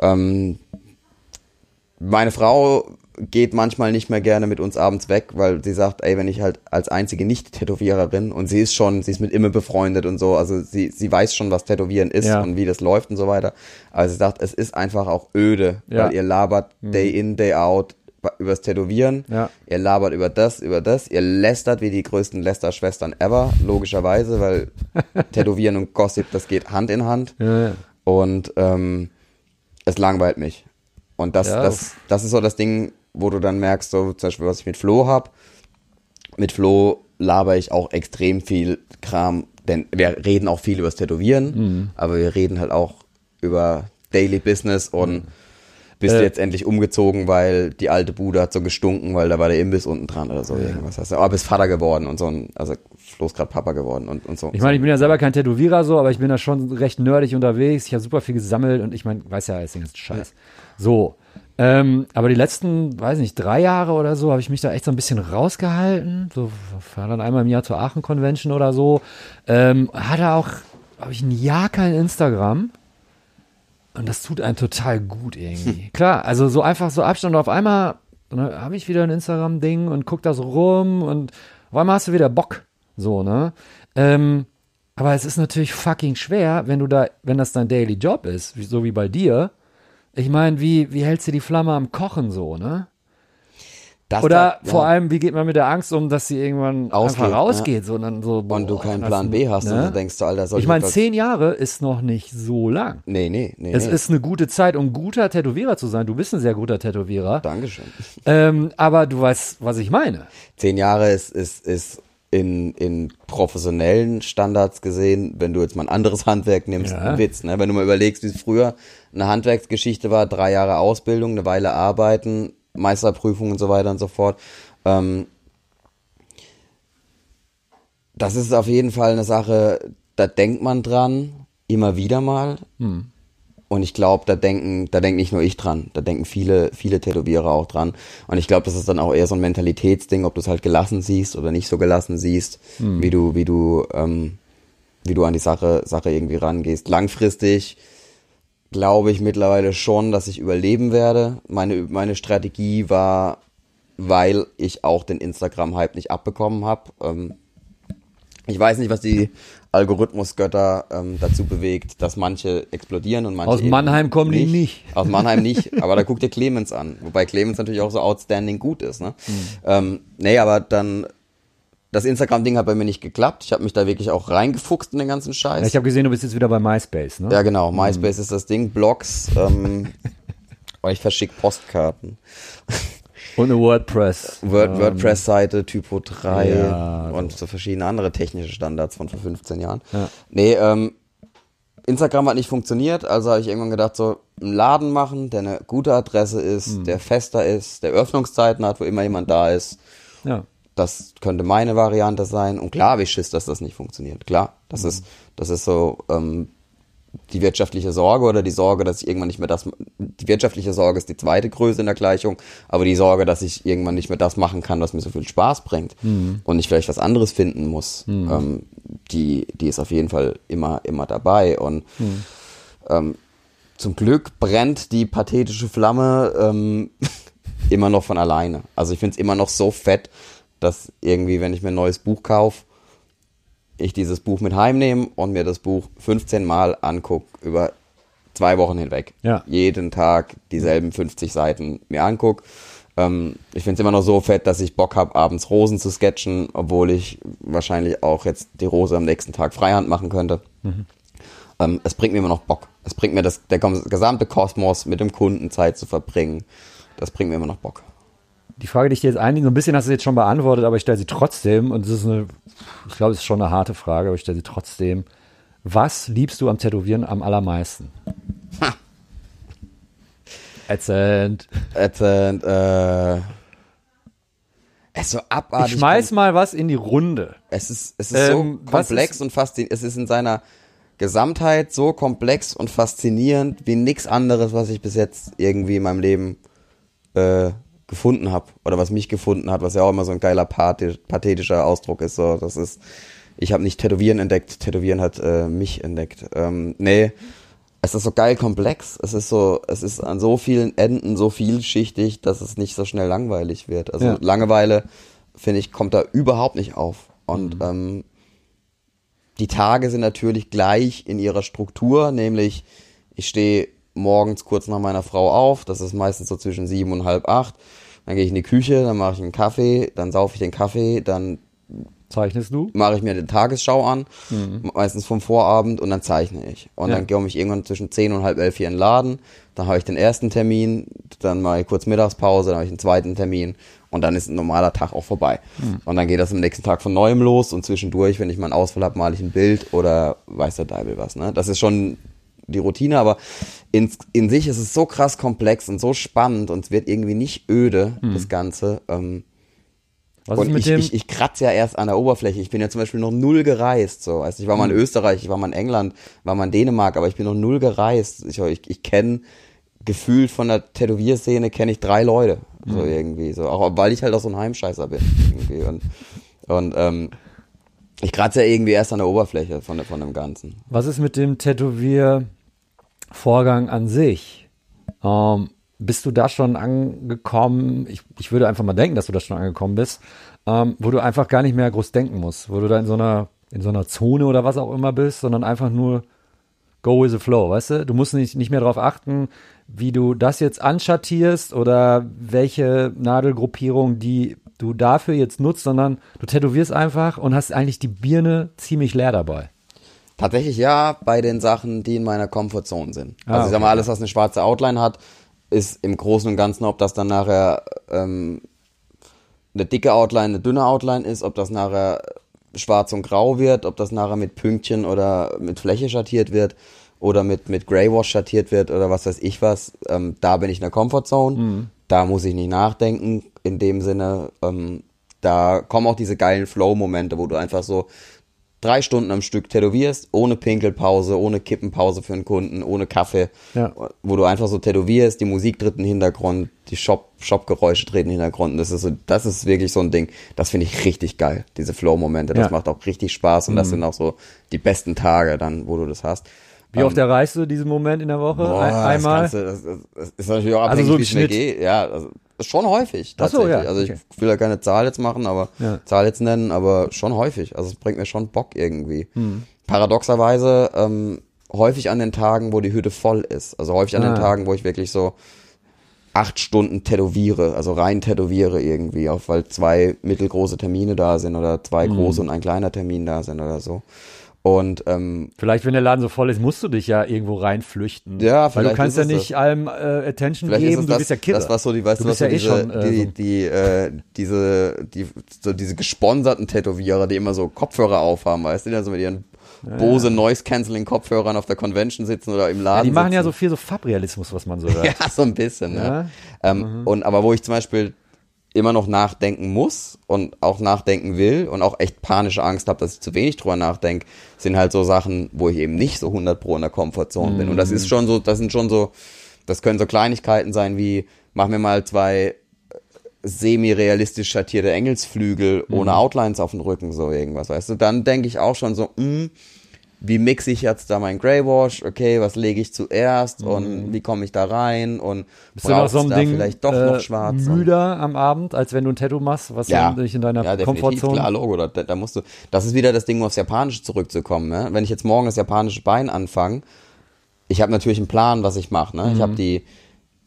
Ähm, meine Frau geht manchmal nicht mehr gerne mit uns abends weg, weil sie sagt, ey, wenn ich halt als einzige Nicht-Tätowiererin und sie ist schon, sie ist mit Imme befreundet und so, also sie, sie weiß schon, was Tätowieren ist Ja. und wie das läuft und so weiter. Aber sie sagt, es ist einfach auch öde, Ja. weil ihr labert day in, day out übers Tätowieren. Ja. Ihr labert über das, über das. Ihr lästert wie die größten Lästerschwestern ever, logischerweise, weil Tätowieren und Gossip, das geht Hand in Hand. Und ähm, es langweilt mich. Und das, Ja. das, das ist so das Ding, wo du dann merkst, so zum Beispiel, was ich mit Flo hab. Mit Flo laber ich auch extrem viel Kram, denn wir reden auch viel über das Tätowieren, Mhm. aber wir reden halt auch über Daily Business und bist du Äh. jetzt endlich umgezogen, weil die alte Bude hat so gestunken, weil da war der Imbiss unten dran oder so irgendwas. Hast du, aber bist Vater geworden und so ein, also Flo ist gerade Papa geworden und, und so. Ich meine, ich bin ja selber kein Tätowierer so, aber ich bin da schon recht nerdig unterwegs. Ich habe super viel gesammelt und ich meine, weiß ja alles den ganzen Scheiß. So. Ähm, aber die letzten, weiß nicht, drei Jahre oder so, habe ich mich da echt so ein bisschen rausgehalten. So, war dann einmal im Jahr zur Aachen Convention oder so. Ähm, hatte auch, habe ich ein Jahr kein Instagram. Und das tut einem total gut irgendwie. Klar, also so einfach so Abstand und auf einmal ne, habe ich wieder ein Instagram-Ding und guck da so rum und auf einmal hast du wieder Bock. So, ne? Ähm, aber es ist natürlich fucking schwer, wenn du da, wenn das dein Daily Job ist, so wie bei dir. Ich meine, wie, wie hältst du die Flamme am Kochen so, ne? Das Oder da- vor ja. allem, wie geht man mit der Angst um, dass sie irgendwann Ausgeht, einfach rausgeht, so, und dann so, und du boah, keinen Plan B hast ne? und du denkst, Alter, soll Ich meine, das- zehn Jahre ist noch nicht so lang. Nee, nee, nee. Es nee. ist eine gute Zeit, um guter Tätowierer zu sein. Du bist ein sehr guter Tätowierer. Dankeschön. Ähm, aber du weißt, was ich meine. Zehn Jahre ist, ist, ist in, in professionellen Standards gesehen, wenn du jetzt mal ein anderes Handwerk nimmst, Ja. ein Witz. Ne? Wenn du mal überlegst, wie es früher eine Handwerksgeschichte war, drei Jahre Ausbildung, eine Weile arbeiten, Meisterprüfung und so weiter und so fort. Ähm, das ist auf jeden Fall eine Sache, da denkt man dran, immer wieder mal. Und ich glaube, da denken, da denkt nicht nur ich dran, da denken viele, viele Tätowierer auch dran. Und ich glaube, das ist dann auch eher so ein Mentalitätsding, ob du es halt gelassen siehst oder nicht so gelassen siehst, wie du, wie du, ähm, wie du an die Sache, Sache irgendwie rangehst. Langfristig glaube ich mittlerweile schon, dass ich überleben werde. Meine, meine Strategie war, weil ich auch den Instagram-Hype nicht abbekommen habe, ähm, Ich weiß nicht, was die Algorithmusgötter ähm, dazu bewegt, dass manche explodieren und manche Aus Mannheim kommen die nicht. Aus Mannheim nicht, aber da guckt ihr Clemens an, wobei Clemens natürlich auch so outstanding gut ist. Ne? Mhm. Ähm, nee, aber dann das Instagram-Ding hat bei mir nicht geklappt. Ich habe mich da wirklich auch reingefuchst in den ganzen Scheiß. Ich habe gesehen, du bist jetzt wieder bei MySpace, ne? Ja, genau. MySpace ist das Ding. Blogs. Ähm, oh, ich verschicke Postkarten. Und eine WordPress. Word, Ähm, WordPress-Seite, Typo 3 Ja, und so verschiedene andere technische Standards von vor 15 Jahren. Ja. Nee, ähm, Instagram hat nicht funktioniert, also habe ich irgendwann gedacht, so einen Laden machen, der eine gute Adresse ist, Hm. der fester ist, der Öffnungszeiten hat, wo immer jemand da ist. Ja. Das könnte meine Variante sein. Und klar habe ich Schiss, dass das nicht funktioniert. Klar, das ist, das ist so ähm, die wirtschaftliche Sorge oder die Sorge, dass ich irgendwann nicht mehr das. Die wirtschaftliche Sorge ist die zweite Größe in der Gleichung, aber die Sorge, dass ich irgendwann nicht mehr das machen kann, was mir so viel Spaß bringt und ich vielleicht was anderes finden muss, ähm, die, die ist auf jeden Fall immer, immer dabei. Und ähm, zum Glück brennt die pathetische Flamme ähm, immer noch von alleine. Also ich finde es immer noch so fett, dass irgendwie, wenn ich mir ein neues Buch kaufe, ich dieses Buch mit heimnehme und mir das Buch 15 Mal angucke über zwei Wochen hinweg. Ja. Jeden Tag dieselben 50 Seiten mir anguck. Ähm, ich finde es immer noch so fett, dass ich Bock habe, abends Rosen zu sketchen, obwohl ich wahrscheinlich auch jetzt die Rose am nächsten Tag Freihand machen könnte. Ähm, es bringt mir immer noch Bock. Es bringt mir das, der gesamte Kosmos mit dem Kunden Zeit zu verbringen. Das bringt mir immer noch Bock. Die Frage, die ich dir jetzt einige, so ein bisschen hast du jetzt schon beantwortet, aber ich stelle sie trotzdem, und das ist eine, ich glaube, es ist schon eine harte Frage, aber ich stelle sie trotzdem. Was liebst du am Tätowieren am allermeisten? Ätzend. Ätzend, äh, es ist so abartig. Ich schmeiß mal was in die Runde. Es ist, es ist Ähm, so komplex ist- und faszinierend. Es ist in seiner Gesamtheit so komplex und faszinierend wie nichts anderes, was ich bis jetzt irgendwie in meinem Leben äh, gefunden habe. Oder was mich gefunden hat, was ja auch immer so ein geiler pathetischer Ausdruck ist. So, das ist, ich habe nicht Tätowieren entdeckt, Tätowieren hat äh, mich entdeckt. Ähm, nee, es ist so geil komplex. Es ist so, es ist an so vielen Enden so vielschichtig, dass es nicht so schnell langweilig wird. Also Ja. Langeweile, finde ich, kommt da überhaupt nicht auf. Und ähm, die Tage sind natürlich gleich in ihrer Struktur, nämlich ich stehe morgens kurz nach meiner Frau auf, das ist meistens so zwischen sieben und halb acht. Dann gehe ich in die Küche, dann mache ich einen Kaffee, dann saufe ich den Kaffee, dann Zeichnest du? mache ich mir die Tagesschau an, meistens vom Vorabend und dann zeichne ich. Und Ja. dann komme ich irgendwann zwischen 10 und halb elf hier in den Laden, dann habe ich den ersten Termin, dann mache ich kurz Mittagspause, dann habe ich einen zweiten Termin und dann ist ein normaler Tag auch vorbei. Und dann geht das am nächsten Tag von neuem los und zwischendurch, wenn ich mal einen Ausfall habe, male ich ein Bild oder weiß der Deibel was. Ne? Das ist schon die Routine, aber in, in sich ist es so krass komplex und so spannend und es wird irgendwie nicht öde, das Ganze. Ähm, Was und ist mit ich, dem? ich, ich kratze ja erst an der Oberfläche. Ich bin ja zum Beispiel noch null gereist. So. Also ich war mal in Österreich, ich war mal in England, war mal in Dänemark, aber ich bin noch null gereist. Ich, ich, ich kenne gefühlt von der Tätowierszene kenne ich drei Leute. So irgendwie. So. Auch weil ich halt auch so ein Heimscheißer bin. Irgendwie. Und, und ähm, ich kratze ja irgendwie erst an der Oberfläche von, von dem Ganzen. Was ist mit dem Tätowiervorgang an sich? Ähm, bist du da schon angekommen? Ich, ich würde einfach mal denken, dass du da schon angekommen bist, ähm, wo du einfach gar nicht mehr groß denken musst, wo du da in so einer in so einer Zone oder was auch immer bist, sondern einfach nur go with the flow, weißt du? Du musst nicht, nicht mehr darauf achten, wie du das jetzt anschattierst oder welche Nadelgruppierung, die du dafür jetzt nutzt, sondern du tätowierst einfach und hast eigentlich die Birne ziemlich leer dabei. Tatsächlich ja, bei den Sachen, die in meiner Comfortzone sind. Ah, also ich sag okay. mal, alles, was eine schwarze Outline hat, ist im Großen und Ganzen, ob das dann nachher ähm, eine dicke Outline, eine dünne Outline ist, ob das nachher schwarz und grau wird, ob das nachher mit Pünktchen oder mit Fläche schattiert wird oder mit, mit Greywash schattiert wird oder was weiß ich was, ähm, da bin ich in der Comfortzone. Da muss ich nicht nachdenken. In dem Sinne, ähm, da kommen auch diese geilen Flow-Momente, wo du einfach so drei Stunden am Stück tätowierst, ohne Pinkelpause, ohne Kippenpause für einen Kunden, ohne Kaffee, Ja. wo du einfach so tätowierst, die Musik tritt in den Hintergrund, die Shop, Shop-Geräusche treten in den Hintergrund. Und Das ist so, das ist wirklich so ein Ding, das finde ich richtig geil, diese Flow-Momente. Das Ja. macht auch richtig Spaß und das sind auch so die besten Tage dann, wo du das hast. Wie oft erreichst du diesen Moment in der Woche? Boah, Ein, das einmal? Ganze, das, das, ist natürlich auch Also abhängig, so im wie Schnitt. geht. Ja, also schon häufig Ach so, tatsächlich. ja, Also ich okay. will ja keine Zahl jetzt machen, aber Ja. Zahl jetzt nennen, aber schon häufig. Also es bringt mir schon Bock irgendwie. Hm. Paradoxerweise ähm, häufig an den Tagen, wo die Hütte voll ist. Also häufig an Ah. den Tagen, wo ich wirklich so acht Stunden tätowiere, also rein tätowiere irgendwie, auch weil zwei mittelgroße Termine da sind oder zwei Hm. große und ein kleiner Termin da sind oder so. Und ähm, Vielleicht, wenn der Laden so voll ist, musst du dich ja irgendwo reinflüchten. Ja, Weil du vielleicht kannst ja nicht allem äh, Attention Vielleicht geben, es du das, bist ja Killer. das was so die, weißt Du du, was so ja eh diese, schon, äh, die, so- die, äh, diese, die, so diese gesponserten Tätowierer, die immer so Kopfhörer aufhaben, weißt du, die dann so mit ihren Bose Noise Cancelling Kopfhörern auf der Convention sitzen oder im Laden ja, die machen ja so sitzen. viel so Farbrealismus, was man so hört. ja, so ein bisschen, ja. Ähm, Und aber wo ich zum Beispiel immer noch nachdenken muss und auch nachdenken will und auch echt panische Angst habe, dass ich zu wenig drüber nachdenke, sind halt so Sachen, wo ich eben nicht so 100 pro in der Komfortzone bin. Und das ist schon so, das sind schon so, das können so Kleinigkeiten sein wie, mach mir mal zwei semi-realistisch schattierte Engelsflügel ohne Outlines auf dem Rücken, so irgendwas, weißt du, dann denke ich auch schon so, mh, wie mixe ich jetzt da mein Greywash, okay, was lege ich zuerst und wie komme ich da rein und Mhm. Bist du noch so ein da Ding vielleicht doch äh, noch schwarz? müder am Abend, als wenn du ein Tattoo machst, was ja, dich in deiner ja, Komfortzone... klar, Logo, da, da musst du, das ist wieder das Ding, um aufs Japanische zurückzukommen, ne? wenn ich jetzt morgen das japanische Bein anfange, ich habe natürlich einen Plan, was ich mache, ne? ich Mhm. habe die,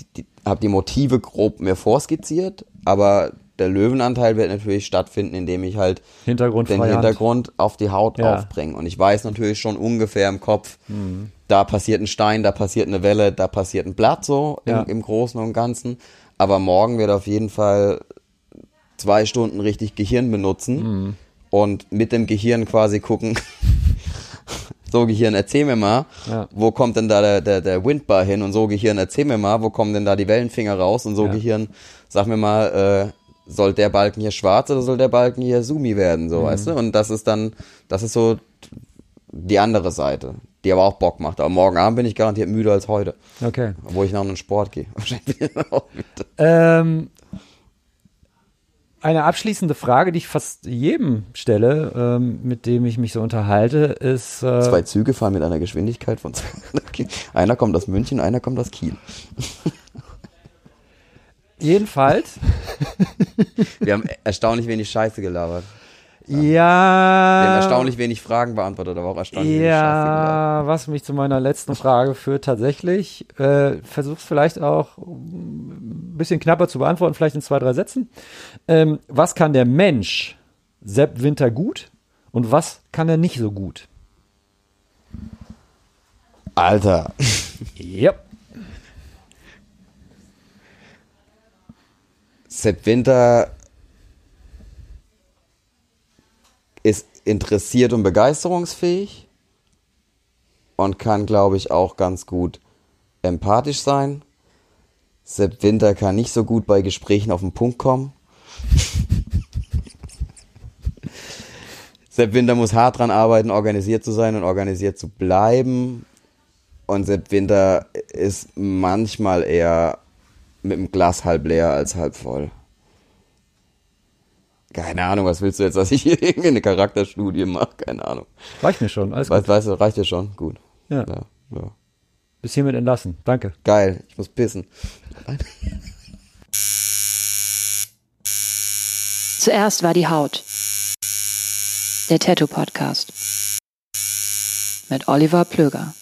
die, die, hab die Motive grob mir vorskizziert, aber der Löwenanteil wird natürlich stattfinden, indem ich halt Hintergrund den freie Hand. Hintergrund auf die Haut Ja. aufbringe. Und ich weiß natürlich schon ungefähr im Kopf, da passiert ein Stein, da passiert eine Welle, da passiert ein Blatt so im, Ja. im Großen und Ganzen. Aber morgen wird auf jeden Fall zwei Stunden richtig Gehirn benutzen und mit dem Gehirn quasi gucken, so Gehirn, erzähl mir mal, Ja. wo kommt denn da der, der, der Windbar hin und so Gehirn, erzähl mir mal, wo kommen denn da die Wellenfinger raus und so Ja. Gehirn, sag mir mal, äh, soll der Balken hier schwarz oder soll der Balken hier Sumi werden, so, weißt du? Und das ist dann, das ist so die andere Seite, die aber auch Bock macht. Aber morgen Abend bin ich garantiert müder als heute, Okay. obwohl ich noch in den Sport gehe. Ähm, eine abschließende Frage, die ich fast jedem stelle, ähm, mit dem ich mich so unterhalte, ist... Äh, Zwei Züge fahren mit einer Geschwindigkeit von 200 Kilometer. Einer kommt aus München, einer kommt aus Kiel. Jedenfalls, Wir haben erstaunlich wenig Scheiße gelabert. ja. Wir haben erstaunlich wenig Fragen beantwortet, aber auch erstaunlich wenig Scheiße gelabert. Ja, was mich zu meiner letzten Frage führt, tatsächlich. Äh, Versuch's vielleicht auch ein bisschen knapper zu beantworten, vielleicht in zwei, drei Sätzen. Ähm, was kann der Mensch Sepp Winter gut und was kann er nicht so gut? Alter, Ja. Sepp Winter ist interessiert und begeisterungsfähig und kann, glaube ich, auch ganz gut empathisch sein. Sepp Winter kann nicht so gut bei Gesprächen auf den Punkt kommen. Sepp Winter muss hart dran arbeiten, organisiert zu sein und organisiert zu bleiben. Und Sepp Winter ist manchmal eher mit dem Glas halb leer als halb voll. Keine Ahnung, was willst du jetzt, dass ich hier irgendwie eine Charakterstudie mache? Keine Ahnung. Reicht mir schon. Alles Weißt, gut. weißt du, reicht dir schon? Gut. Ja. ja, ja. Bis hiermit entlassen. Danke. Geil, ich muss pissen. Zuerst war die Haut. Der Tattoo Podcast. Mit Oliver Plöger.